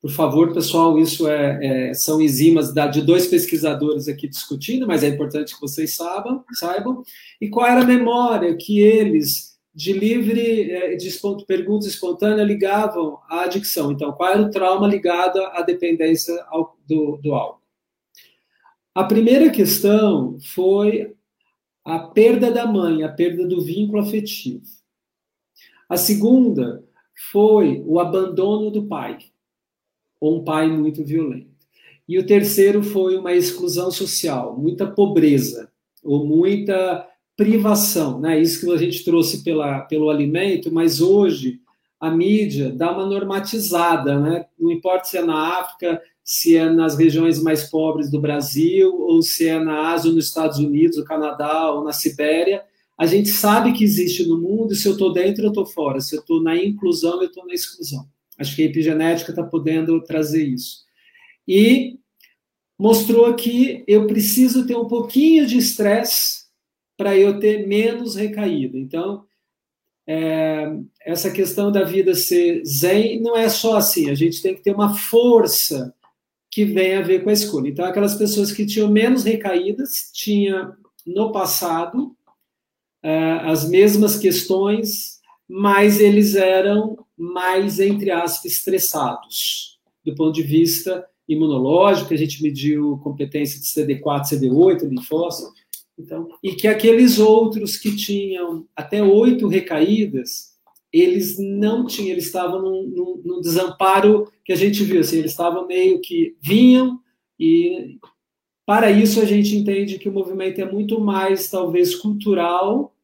Por favor, pessoal, isso é, é, são enzimas da, de dois pesquisadores aqui discutindo, mas é importante que vocês saibam, saibam. E qual era a memória que eles, de livre, é, de pergunta espontânea, ligavam à adicção? Então, qual era o trauma ligado à dependência ao, do, do álcool? A primeira questão foi a perda da mãe, a perda do vínculo afetivo. A segunda foi o abandono do pai ou um pai muito violento. E o terceiro foi uma exclusão social, muita pobreza ou muita privação, né? Isso que a gente trouxe pela, pelo alimento, mas hoje a mídia dá uma normatizada, né? Não importa se é na África, se é nas regiões mais pobres do Brasil, ou se é na Ásia, nos Estados Unidos, no Canadá ou na Sibéria, a gente sabe que existe no mundo, se eu estou dentro, eu estou fora, se eu estou na inclusão, eu estou na exclusão. Acho que a epigenética está podendo trazer isso. E mostrou que eu preciso ter um pouquinho de estresse para eu ter menos recaída. Então, é, essa questão da vida ser zen não é só assim, a gente tem que ter uma força que vem a ver com a escolha. Então, aquelas pessoas que tinham menos recaídas, tinha no passado é, as mesmas questões, mas eles eram mais, entre aspas, estressados, do ponto de vista imunológico, a gente mediu competência de CD4, CD8, linfócito, então, e que aqueles outros que tinham até oito recaídas, eles não tinham, eles estavam no desamparo que a gente viu, assim, eles estavam meio que vinham e para isso a gente entende que o movimento é muito mais talvez cultural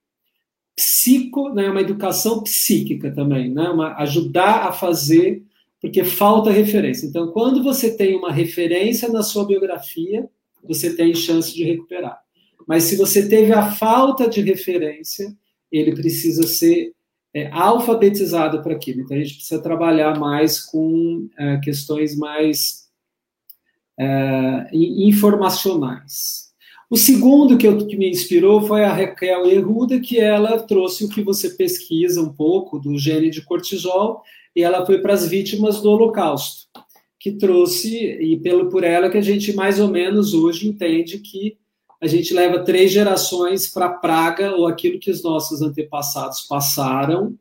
psico, né, uma educação psíquica também, né, uma, ajudar a fazer, porque falta referência. Então, quando você tem uma referência na sua biografia, você tem chance de recuperar. Mas se você teve a falta de referência, ele precisa ser é, alfabetizado para aquilo. Então, a gente precisa trabalhar mais com é, questões mais é, informacionais. O segundo que, eu, que me inspirou foi a Raquel Erruda, que ela trouxe o que você pesquisa um pouco do gene de cortisol, e ela foi para as vítimas do Holocausto, que trouxe, e pelo por ela que a gente mais ou menos hoje entende que a gente leva três gerações para a praga, ou aquilo que os nossos antepassados passaram,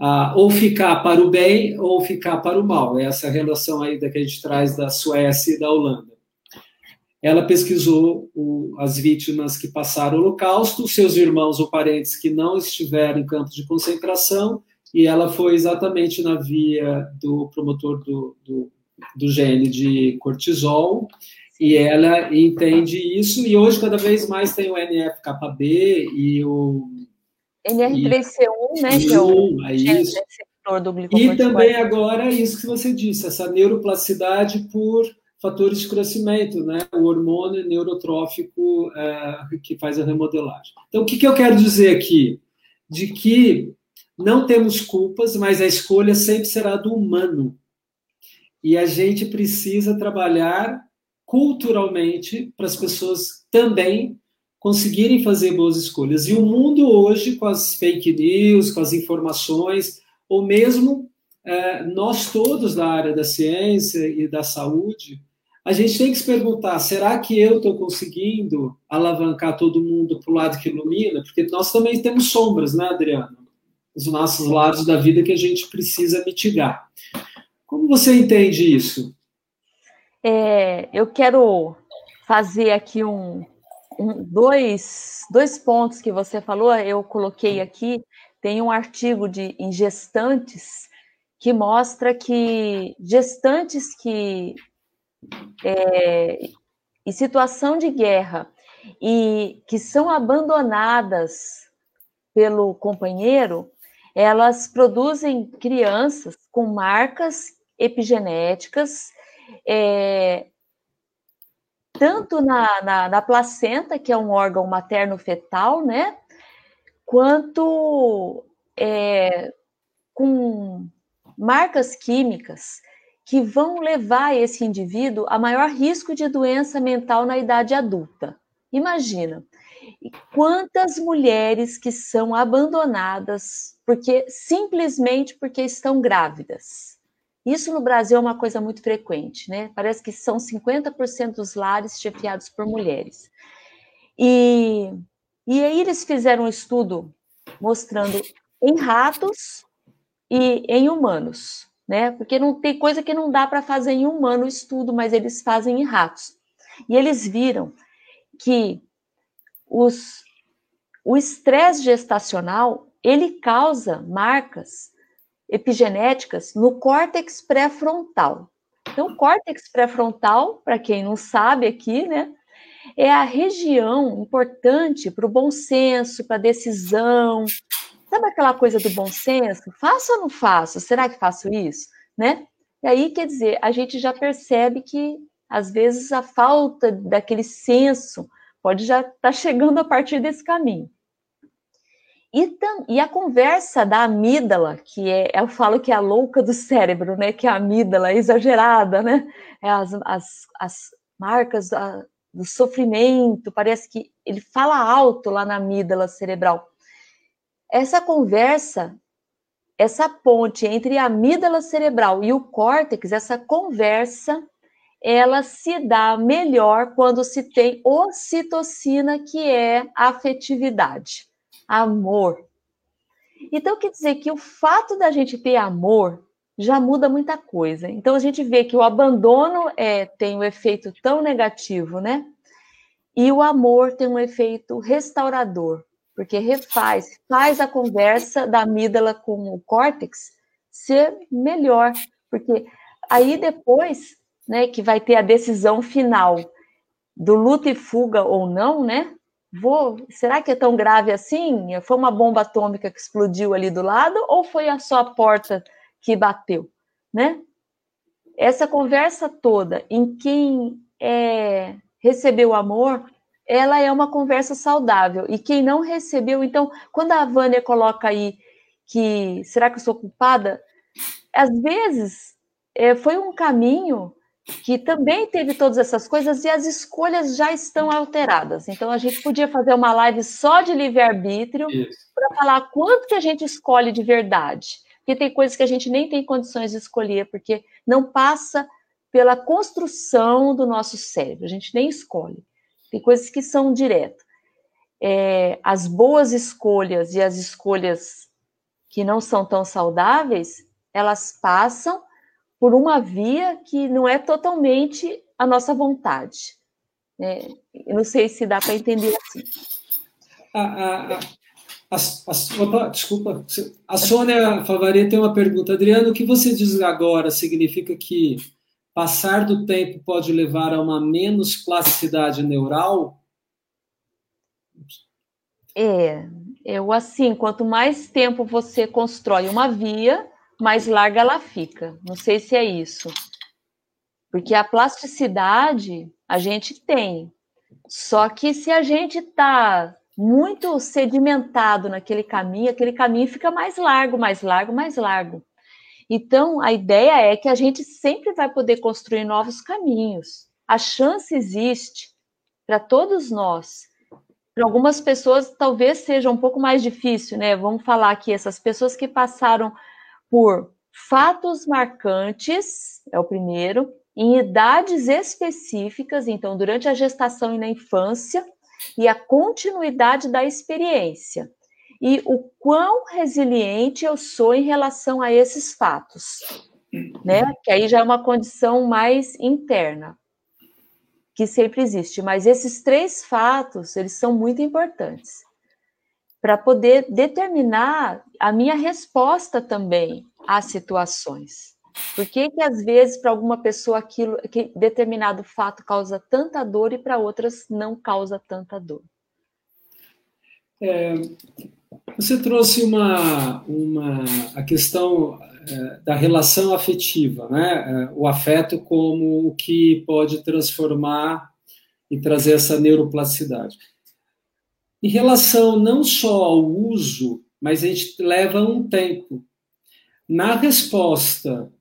uh, ou ficar para o bem ou ficar para o mal. Essa é relação aí da que a gente traz da Suécia e da Holanda. Ela pesquisou o, as vítimas que passaram o Holocausto, seus irmãos ou parentes que não estiveram em campos de concentração, e ela foi exatamente na via do promotor do, do, do gene de cortisol, e ela entende isso, e hoje cada vez mais tem o NF-κB e o... NR3C1, né, que é o é isso. do E também agora isso que você disse, essa neuroplasticidade por fatores de crescimento, né? o hormônio neurotrófico é, que faz a remodelagem. Então, o que, que eu quero dizer aqui? De que não temos culpas, mas a escolha sempre será do humano. E a gente precisa trabalhar culturalmente para as pessoas também conseguirem fazer boas escolhas. E o mundo hoje, com as fake news, com as informações, ou mesmo é, nós todos da área da ciência e da saúde, a gente tem que se perguntar: será que eu estou conseguindo alavancar todo mundo para o lado que ilumina? Porque nós também temos sombras, né, Adriana? Os nossos lados da vida que a gente precisa mitigar. Como você entende isso? É, eu quero fazer aqui um, um, dois, dois pontos que você falou, eu coloquei aqui. Tem um artigo de em gestantes que mostra que gestantes que é, em situação de guerra e que são abandonadas pelo companheiro, elas produzem crianças com marcas epigenéticas é, tanto na, na, na placenta, que é um órgão materno-fetal, né? Quanto é, com marcas químicas que vão levar esse indivíduo a maior risco de doença mental na idade adulta. Imagina, quantas mulheres que são abandonadas porque simplesmente porque estão grávidas. Isso no Brasil é uma coisa muito frequente, né? Parece que são 50% dos lares chefiados por mulheres. E, e aí eles fizeram um estudo mostrando em ratos e em humanos, né? Porque não tem coisa que não dá para fazer em humano estudo, mas eles fazem em ratos. E eles viram que os, o estresse gestacional ele causa marcas epigenéticas no córtex pré-frontal. Então, o córtex pré-frontal, para quem não sabe aqui, né, é a região importante para o bom senso, para a decisão. Sabe aquela coisa do bom senso? Faço ou não faço? Será que faço isso? Né? E aí, quer dizer, a gente já percebe que, às vezes, a falta daquele senso pode já estar tá chegando a partir desse caminho. E, tam, e a conversa da amígdala, que é, eu falo que é a louca do cérebro, né? Que é a amígdala é exagerada, né? É as, as, as marcas do sofrimento, parece que ele fala alto lá na amígdala cerebral. Essa conversa, essa ponte entre a amígdala cerebral e o córtex, essa conversa, ela se dá melhor quando se tem ocitocina, que é afetividade amor. Então, quer dizer que o fato da gente ter amor já muda muita coisa. Então, a gente vê que o abandono é, tem um efeito tão negativo, né? E o amor tem um efeito restaurador, porque refaz, faz a conversa da amígdala com o córtex ser melhor, porque aí depois, né, que vai ter a decisão final do luta e fuga ou não, né? Vou, será que é tão grave assim? Foi uma bomba atômica que explodiu ali do lado ou foi a só a porta que bateu, né? Essa conversa toda em quem é, recebeu amor, ela é uma conversa saudável. E quem não recebeu, então, quando a Vânia coloca aí que será que eu sou culpada? Às vezes é, foi um caminho que também teve todas essas coisas e as escolhas já estão alteradas. Então a gente podia fazer uma live só de livre-arbítrio para falar quanto que a gente escolhe de verdade. Porque tem coisas que a gente nem tem condições de escolher, porque não passa pela construção do nosso cérebro, a gente nem escolhe. Tem coisas que são direto. É, as boas escolhas e as escolhas que não são tão saudáveis, elas passam por uma via que não é totalmente a nossa vontade. É, eu não sei se dá para entender assim. A, a, a, opa, desculpa, a Sônia Favari tem uma pergunta. Adriano, o que você diz agora significa que passar do tempo pode levar a uma menos plasticidade neural? É, eu assim, quanto mais tempo você constrói uma via, mais larga ela fica. Não sei se é isso. Porque a plasticidade a gente tem. Só que se a gente está muito sedimentado naquele caminho, aquele caminho fica mais largo, mais largo, mais largo. Então, a ideia é que a gente sempre vai poder construir novos caminhos. A chance existe para todos nós. Para algumas pessoas, talvez seja um pouco mais difícil, né? Vamos falar aqui, essas pessoas que passaram por fatos marcantes, é o primeiro, em idades específicas, então durante a gestação e na infância, e a continuidade da experiência. E o quão resiliente eu sou em relação a esses fatos, né? Que aí já é uma condição mais interna, que sempre existe. Mas esses três fatos, eles são muito importantes para poder determinar a minha resposta também às situações. Por que, que às vezes, para alguma pessoa, aquilo, que determinado fato causa tanta dor e para outras não causa tanta dor? É, você trouxe uma, uma, a questão é, da relação afetiva, né? É, o afeto como o que pode transformar e trazer essa neuroplasticidade. Em relação não só ao uso, mas a gente leva um tempo. Na resposta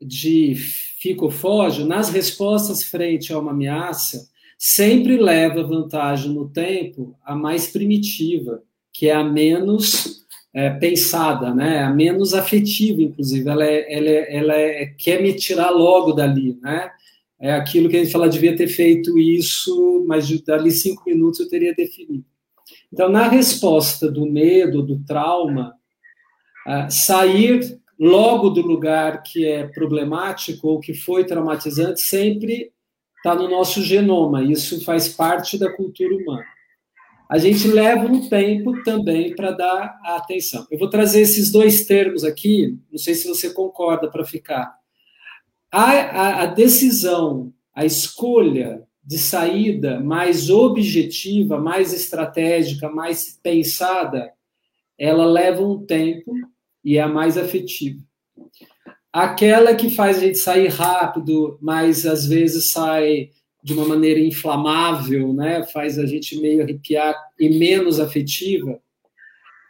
de ficofógio, nas respostas frente a uma ameaça, sempre leva vantagem no tempo a mais primitiva, que é a menos é, pensada, né? a menos afetiva, inclusive. Ela, é, ela, é, ela é, quer me tirar logo dali. Né? É aquilo que a gente fala, devia ter feito isso, mas dali cinco minutos eu teria definido. Então, na resposta do medo, do trauma, uh, sair logo do lugar que é problemático ou que foi traumatizante sempre está no nosso genoma. Isso faz parte da cultura humana. A gente leva um tempo também para dar a atenção. Eu vou trazer esses dois termos aqui, não sei se você concorda para ficar. A, a, a decisão, a escolha de saída mais objetiva, mais estratégica, mais pensada, ela leva um tempo e é a mais afetiva. Aquela que faz a gente sair rápido, mas às vezes sai de uma maneira inflamável, né? faz a gente meio arrepiar e menos afetiva,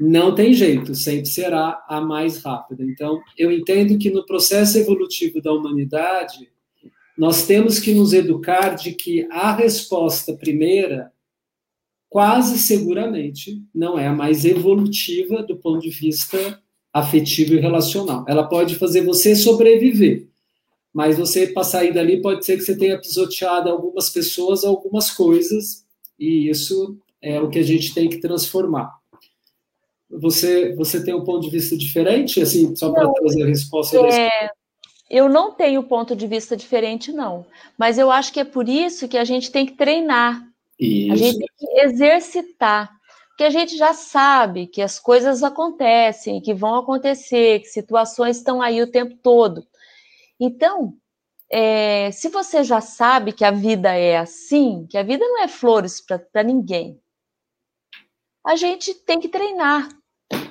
não tem jeito, sempre será a mais rápida. Então, eu entendo que no processo evolutivo da humanidade, nós temos que nos educar de que a resposta primeira, quase seguramente, não é a mais evolutiva do ponto de vista afetivo e relacional. Ela pode fazer você sobreviver, mas você para sair dali pode ser que você tenha pisoteado algumas pessoas, algumas coisas, e isso é o que a gente tem que transformar. Você, você tem um ponto de vista diferente, assim, só para trazer a resposta? É, eu não tenho ponto de vista diferente, não. Mas eu acho que é por isso que a gente tem que treinar. Isso. A gente tem que exercitar. Porque a gente já sabe que as coisas acontecem, que vão acontecer, que situações estão aí o tempo todo. Então, é, se você já sabe que a vida é assim, que a vida não é flores para ninguém, a gente tem que treinar.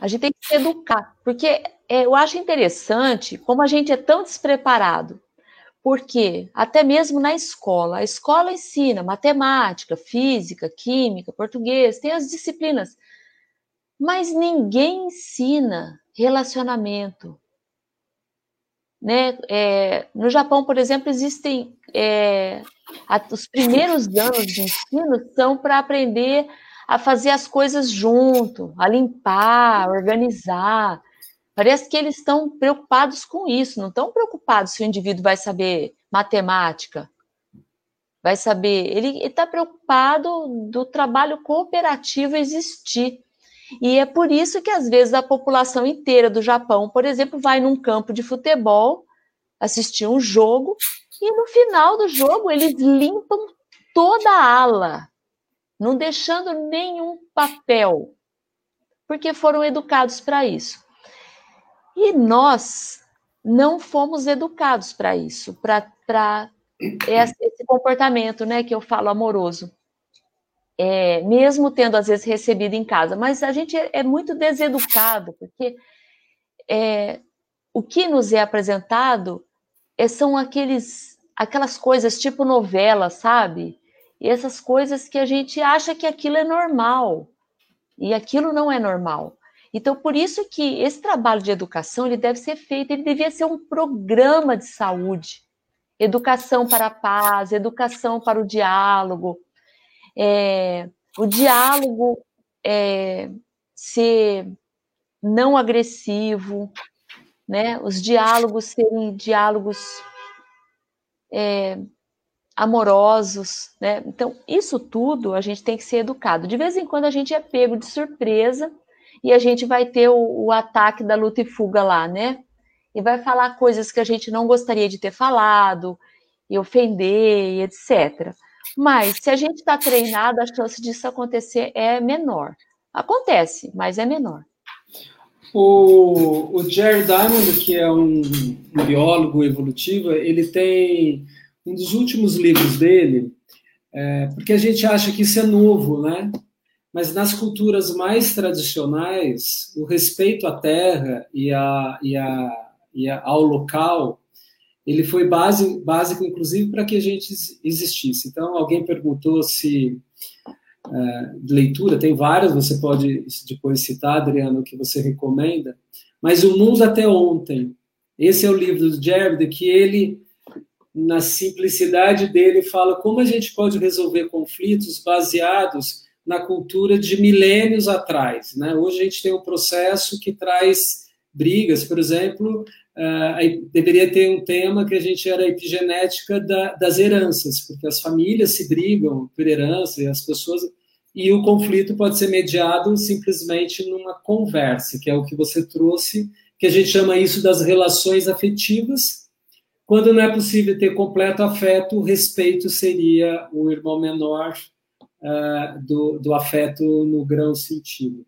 A gente tem que se educar, porque é, eu acho interessante como a gente é tão despreparado. Porque até mesmo na escola, a escola ensina matemática, física, química, português, tem as disciplinas, mas ninguém ensina relacionamento. Né? É, no Japão, por exemplo, existem é, os primeiros anos de ensino são para aprender a fazer as coisas junto, a limpar, a organizar. Parece que eles estão preocupados com isso, não estão preocupados se o indivíduo vai saber matemática, vai saber. Ele está preocupado do trabalho cooperativo existir. E é por isso que, às vezes, a população inteira do Japão, por exemplo, vai num campo de futebol assistir um jogo e no final do jogo eles limpam toda a ala não deixando nenhum papel, porque foram educados para isso. E nós não fomos educados para isso, para esse comportamento, né, que eu falo amoroso. É, mesmo tendo às vezes recebido em casa, mas a gente é, é muito deseducado, porque é, o que nos é apresentado é, são aqueles, aquelas coisas tipo novela, sabe? e essas coisas que a gente acha que aquilo é normal e aquilo não é normal. Então, por isso que esse trabalho de educação ele deve ser feito, ele devia ser um programa de saúde, educação para a paz, educação para o diálogo, é, o diálogo é, ser não agressivo, né? Os diálogos serem diálogos é, amorosos, né? Então, isso tudo a gente tem que ser educado. De vez em quando a gente é pego de surpresa e a gente vai ter o, o ataque da luta e fuga lá, né? E vai falar coisas que a gente não gostaria de ter falado, e ofender, e etc. Mas se a gente está treinado, a chance disso acontecer é menor. Acontece, mas é menor. O, o Jerry Diamond, que é um, biólogo evolutivo, ele tem um dos últimos livros dele, é, porque a gente acha que isso é novo, né? Mas nas culturas mais tradicionais, o respeito à terra e, a, e, a, e a, ao local, ele foi base, básico, inclusive, para que a gente existisse. Então, alguém perguntou se é, leitura, tem várias, você pode depois citar, Adriano, que você recomenda, mas O Mundo Até Ontem, esse é o livro do Jared, que ele, na simplicidade dele, fala como a gente pode resolver conflitos baseados na cultura de milênios atrás. Né? Hoje a gente tem um processo que traz brigas, por exemplo, uh, deveria ter um tema que a gente era epigenética da, das heranças, porque as famílias se brigam por herança e as pessoas e o conflito pode ser mediado simplesmente numa conversa, que é o que você trouxe, que a gente chama isso das relações afetivas. Quando não é possível ter completo afeto, o respeito seria o irmão menor uh, do, do afeto no grão sentido.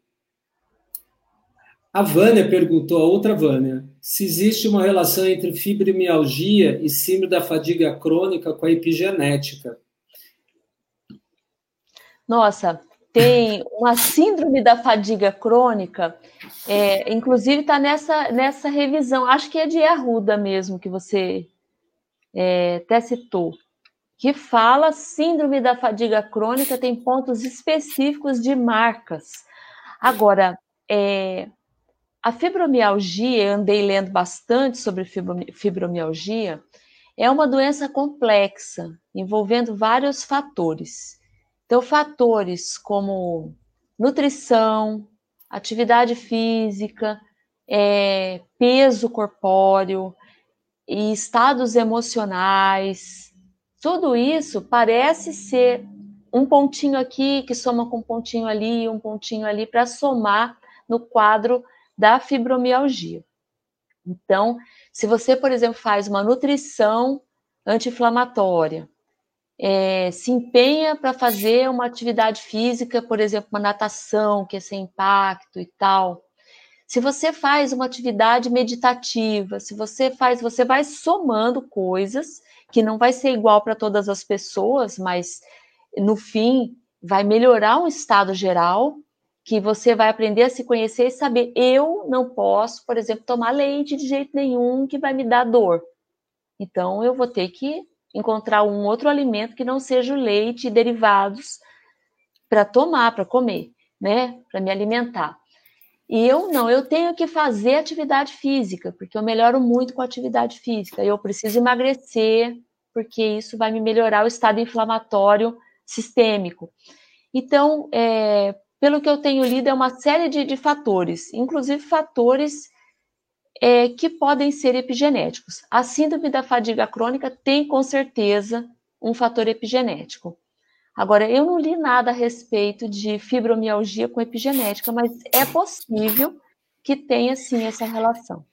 A Vânia perguntou, a outra Vânia, se existe uma relação entre fibromialgia e síndrome da fadiga crônica com a epigenética. Nossa, tem uma síndrome da fadiga crônica, é, inclusive está nessa, nessa revisão, acho que é de Arruda mesmo, que você é, até citou, que fala síndrome da fadiga crônica, tem pontos específicos de marcas. Agora, é, a fibromialgia, andei lendo bastante sobre fibromialgia, é uma doença complexa, envolvendo vários fatores. Então, fatores como nutrição, atividade física, é, peso corpóreo e estados emocionais, tudo isso parece ser um pontinho aqui que soma com um pontinho ali, um pontinho ali, para somar no quadro da fibromialgia. Então, se você, por exemplo, faz uma nutrição anti-inflamatória, é, se empenha para fazer uma atividade física, por exemplo, uma natação, que é sem impacto e tal. Se você faz uma atividade meditativa, se você faz, você vai somando coisas que não vai ser igual para todas as pessoas, mas no fim vai melhorar um estado geral, que você vai aprender a se conhecer e saber, eu não posso, por exemplo, tomar leite de jeito nenhum que vai me dar dor. Então eu vou ter que encontrar um outro alimento que não seja o leite e derivados para tomar, para comer, né? Para me alimentar. E eu não, eu tenho que fazer atividade física, porque eu melhoro muito com atividade física. Eu preciso emagrecer, porque isso vai me melhorar o estado inflamatório sistêmico. Então, é, pelo que eu tenho lido, é uma série de, de fatores, inclusive fatores é, que podem ser epigenéticos. A síndrome da fadiga crônica tem com certeza um fator epigenético. Agora, eu não li nada a respeito de fibromialgia com epigenética, mas é possível que tenha sim essa relação.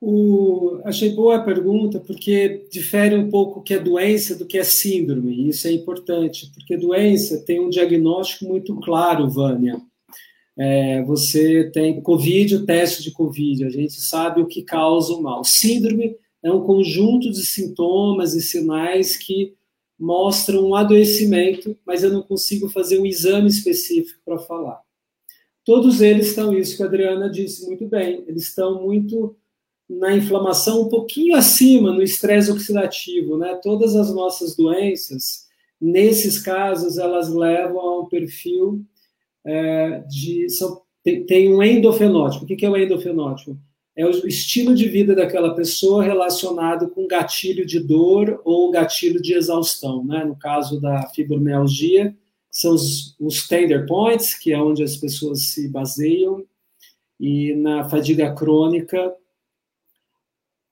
O, achei boa a pergunta, porque difere um pouco o que é doença do que é síndrome, e isso é importante, porque doença tem um diagnóstico muito claro, Vânia. É, você tem Covid, o teste de Covid, a gente sabe o que causa o mal. Síndrome é um conjunto de sintomas e sinais que mostram um adoecimento, mas eu não consigo fazer um exame específico para falar. Todos eles estão, isso que a Adriana disse muito bem, eles estão muito na inflamação, um pouquinho acima no estresse oxidativo, né? Todas as nossas doenças, nesses casos, elas levam a um perfil é, de. São, tem, tem, um endofenótipo. O que, é o endofenótipo? É o estilo de vida daquela pessoa relacionado com gatilho de dor ou gatilho de exaustão. Né? No caso da fibromialgia, são os, os tender points, que é onde as pessoas se baseiam, e na fadiga crônica,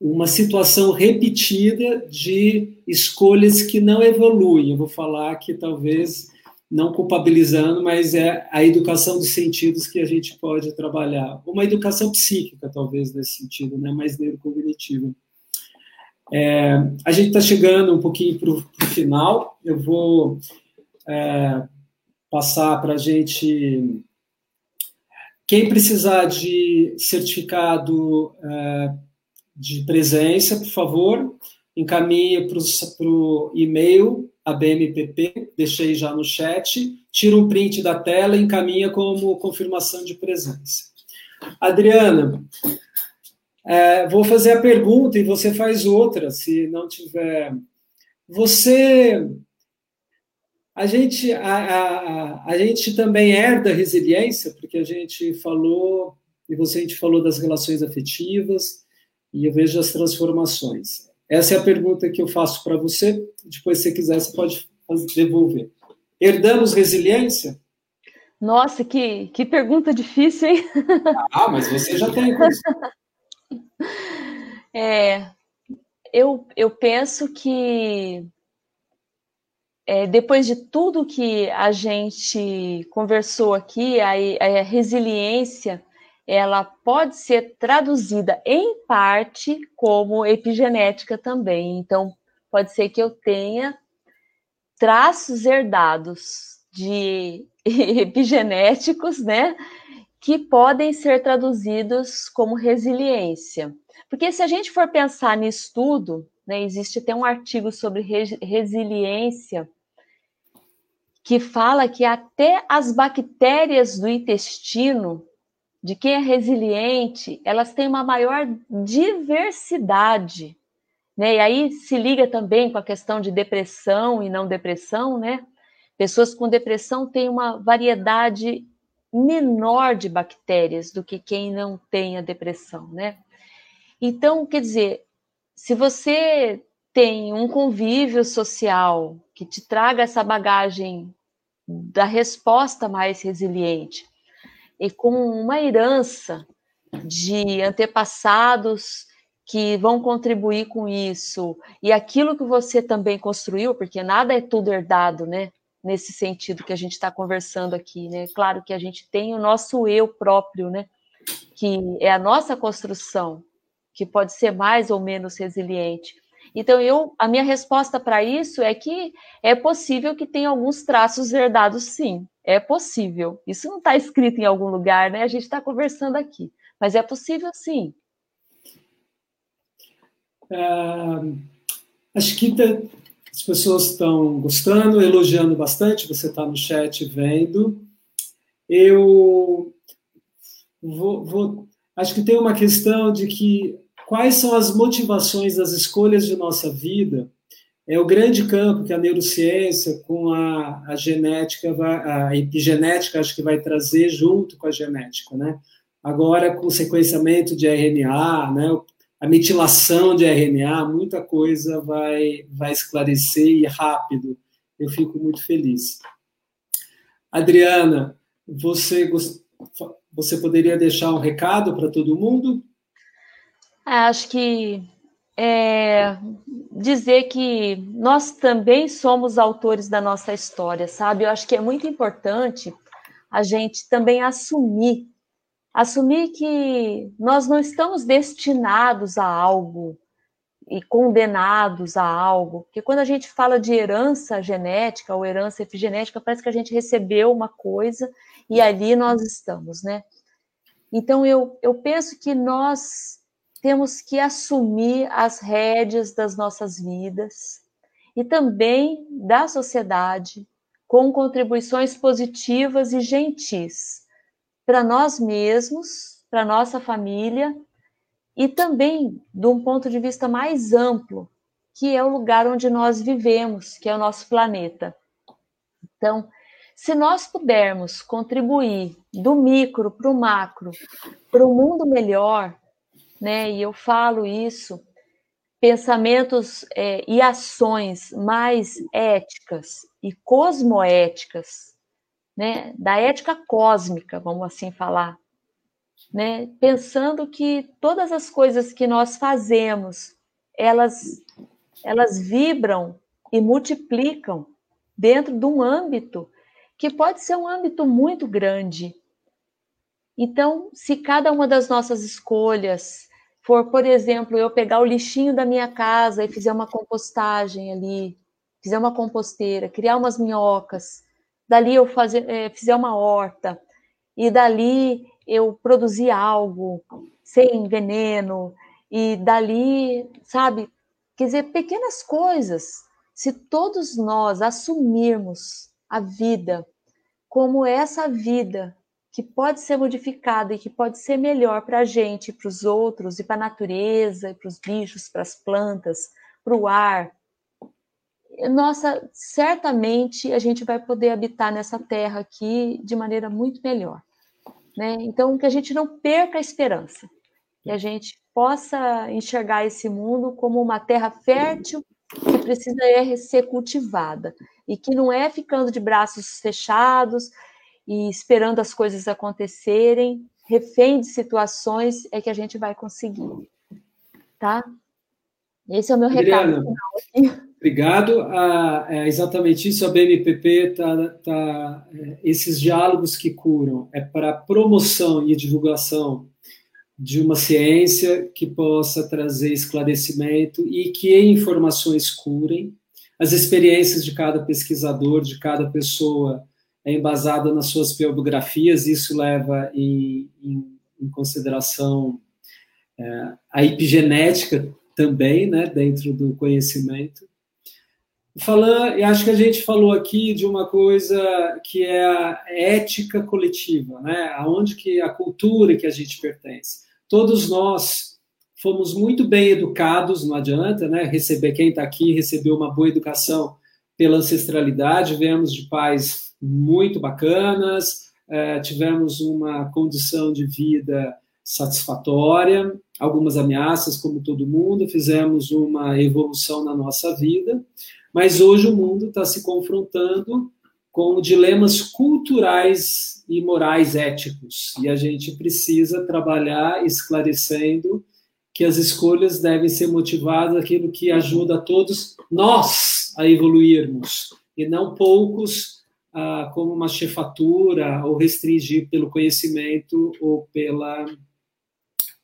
uma situação repetida de escolhas que não evoluem. Eu vou falar que talvez não culpabilizando, mas é a educação dos sentidos que a gente pode trabalhar. Uma educação psíquica, talvez, nesse sentido, né? mais neurocognitiva. É, a gente está chegando um pouquinho para o final, eu vou é, passar para a gente. Quem precisar de certificado é, de presença, por favor, encaminhe para o e-mail ABMPP, deixei já no chat, tira um print da tela e encaminha como confirmação de presença. Adriana, É, vou fazer a pergunta e você faz outra, se não tiver. Você. A gente, a, a, a gente também herda resiliência, porque a gente falou, e você a gente falou das relações afetivas, e eu vejo as transformações. Essa é a pergunta que eu faço para você. Depois, se você quiser, você pode devolver. Herdamos resiliência? Nossa, que, que pergunta difícil, hein? Ah, mas você já tem. É, eu, eu penso que é, depois de tudo que a gente conversou aqui, a, a resiliência ela pode ser traduzida em parte como epigenética também. Então, pode ser que eu tenha traços herdados de epigenéticos, né, que podem ser traduzidos como resiliência. Porque se a gente for pensar nisso tudo, né, existe até um artigo sobre resiliência que fala que até as bactérias do intestino de quem é resiliente, elas têm uma maior diversidade, né? E aí se liga também com a questão de depressão e não depressão, né? Pessoas com depressão têm uma variedade menor de bactérias do que quem não tem a depressão, né? Então, quer dizer, se você tem um convívio social que te traga essa bagagem da resposta mais resiliente, e com uma herança de antepassados que vão contribuir com isso, e aquilo que você também construiu, porque nada é tudo herdado, né? Nesse sentido que a gente está conversando aqui, né? Claro que a gente tem o nosso eu próprio, né? Que é a nossa construção, que pode ser mais ou menos resiliente. Então, eu, a minha resposta para isso é que é possível que tenha alguns traços herdados, sim. É possível. Isso não está escrito em algum lugar, né? A gente está conversando aqui. Mas é possível, sim. Uh, acho que as pessoas estão gostando, elogiando bastante. Você está no chat vendo. Eu vou, vou, acho que tem uma questão de que Quais são as motivações das escolhas de nossa vida? É o grande campo que a neurociência, com a, a genética, a epigenética, acho que vai trazer junto com a genética, né? Agora, com o sequenciamento de RNA, né? a metilação de RNA, muita coisa vai, vai esclarecer e rápido. Eu fico muito feliz. Adriana, você, você poderia deixar um recado para todo mundo? Acho que é, dizer que nós também somos autores da nossa história, sabe? Eu acho que é muito importante a gente também assumir, assumir que nós não estamos destinados a algo e condenados a algo, porque quando a gente fala de herança genética ou herança epigenética, parece que a gente recebeu uma coisa e ali nós estamos, né? Então eu, eu penso que nós temos que assumir as rédeas das nossas vidas e também da sociedade com contribuições positivas e gentis para nós mesmos, para nossa família e também de um ponto de vista mais amplo, que é o lugar onde nós vivemos, que é o nosso planeta. Então, se nós pudermos contribuir do micro para o macro, para um mundo melhor, né? E eu falo isso, pensamentos é, e ações mais éticas e cosmoéticas, né? Da ética cósmica, vamos assim falar, né? Pensando que todas as coisas que nós fazemos, elas elas vibram e multiplicam dentro de um âmbito que pode ser um âmbito muito grande. Então, se cada uma das nossas escolhas for, por exemplo, eu pegar o lixinho da minha casa e fizer uma compostagem ali, fizer uma composteira, criar umas minhocas, dali eu fazer, é, fizer uma horta, e dali eu produzir algo sem veneno, e dali, sabe, quer dizer, pequenas coisas. Se todos nós assumirmos a vida como essa vida que pode ser modificada e que pode ser melhor para a gente, para os outros, e para a natureza, para os bichos, para as plantas, para o ar, nossa, certamente a gente vai poder habitar nessa terra aqui de maneira muito melhor. Né? Então, que a gente não perca a esperança, que a gente possa enxergar esse mundo como uma terra fértil que precisa ser cultivada e que não é ficando de braços fechados e esperando as coisas acontecerem, refém de situações, é que a gente vai conseguir. Tá? Esse é o meu recado final aqui. Obrigado. Ah, é exatamente isso. A BNPP tá, tá é, esses diálogos que curam é para promoção e divulgação de uma ciência que possa trazer esclarecimento e que informações curem. As experiências de cada pesquisador, de cada pessoa, é embasada nas suas biografias. Isso leva em, em, em consideração é, a epigenética também, né, dentro do conhecimento falando, e acho que a gente falou aqui de uma coisa que é a ética coletiva, né? Aonde que a cultura que a gente pertence. Todos nós fomos muito bem educados, não adianta, né? Receber quem está aqui recebeu uma boa educação pela ancestralidade, viemos de pais muito bacanas, é, tivemos uma condição de vida satisfatória, algumas ameaças, como todo mundo, fizemos uma evolução na nossa vida, mas hoje o mundo está se confrontando com dilemas culturais e morais éticos. E a gente precisa trabalhar esclarecendo que as escolhas devem ser motivadas aquilo que ajuda a todos nós a evoluirmos, e não poucos ah, como uma chefatura ou restringir pelo conhecimento ou pela,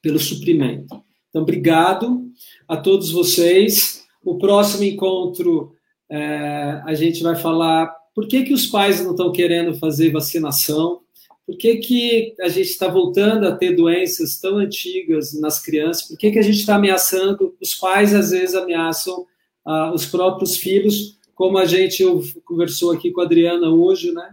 pelo suprimento. Então, obrigado a todos vocês. O próximo encontro é, a gente vai falar por que, que os pais não estão querendo fazer vacinação, por que, que a gente está voltando a ter doenças tão antigas nas crianças, por que, que a gente está ameaçando, os pais às vezes ameaçam ah, os próprios filhos, como a gente conversou aqui com a Adriana hoje, né?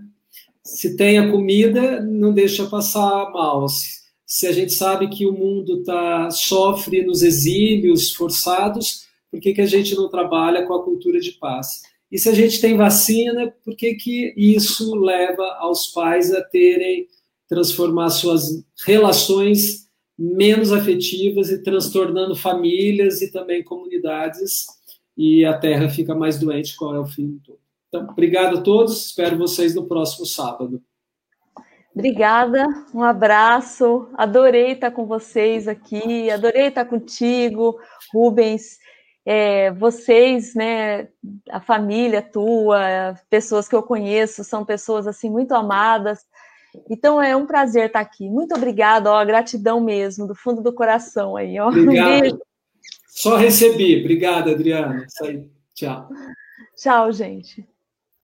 Se tem a comida, não deixa passar mal. Se, se a gente sabe que o mundo tá, sofre nos exílios forçados, por que, que a gente não trabalha com a cultura de paz? E se a gente tem vacina, por que, que isso leva aos pais a terem, transformar suas relações menos afetivas e transtornando famílias e também comunidades, e a Terra fica mais doente, qual é o fim todo. Então, obrigado a todos, espero vocês no próximo sábado. Obrigada, um abraço, adorei estar com vocês aqui, adorei estar contigo, Rubens é, vocês, né, a família tua, pessoas que eu conheço, são pessoas assim muito amadas. Então é um prazer estar aqui. Muito obrigada, ó, gratidão mesmo, do fundo do coração aí, ó. Obrigado. Um Só recebi. Obrigada, Adriana. Tchau. Tchau, gente.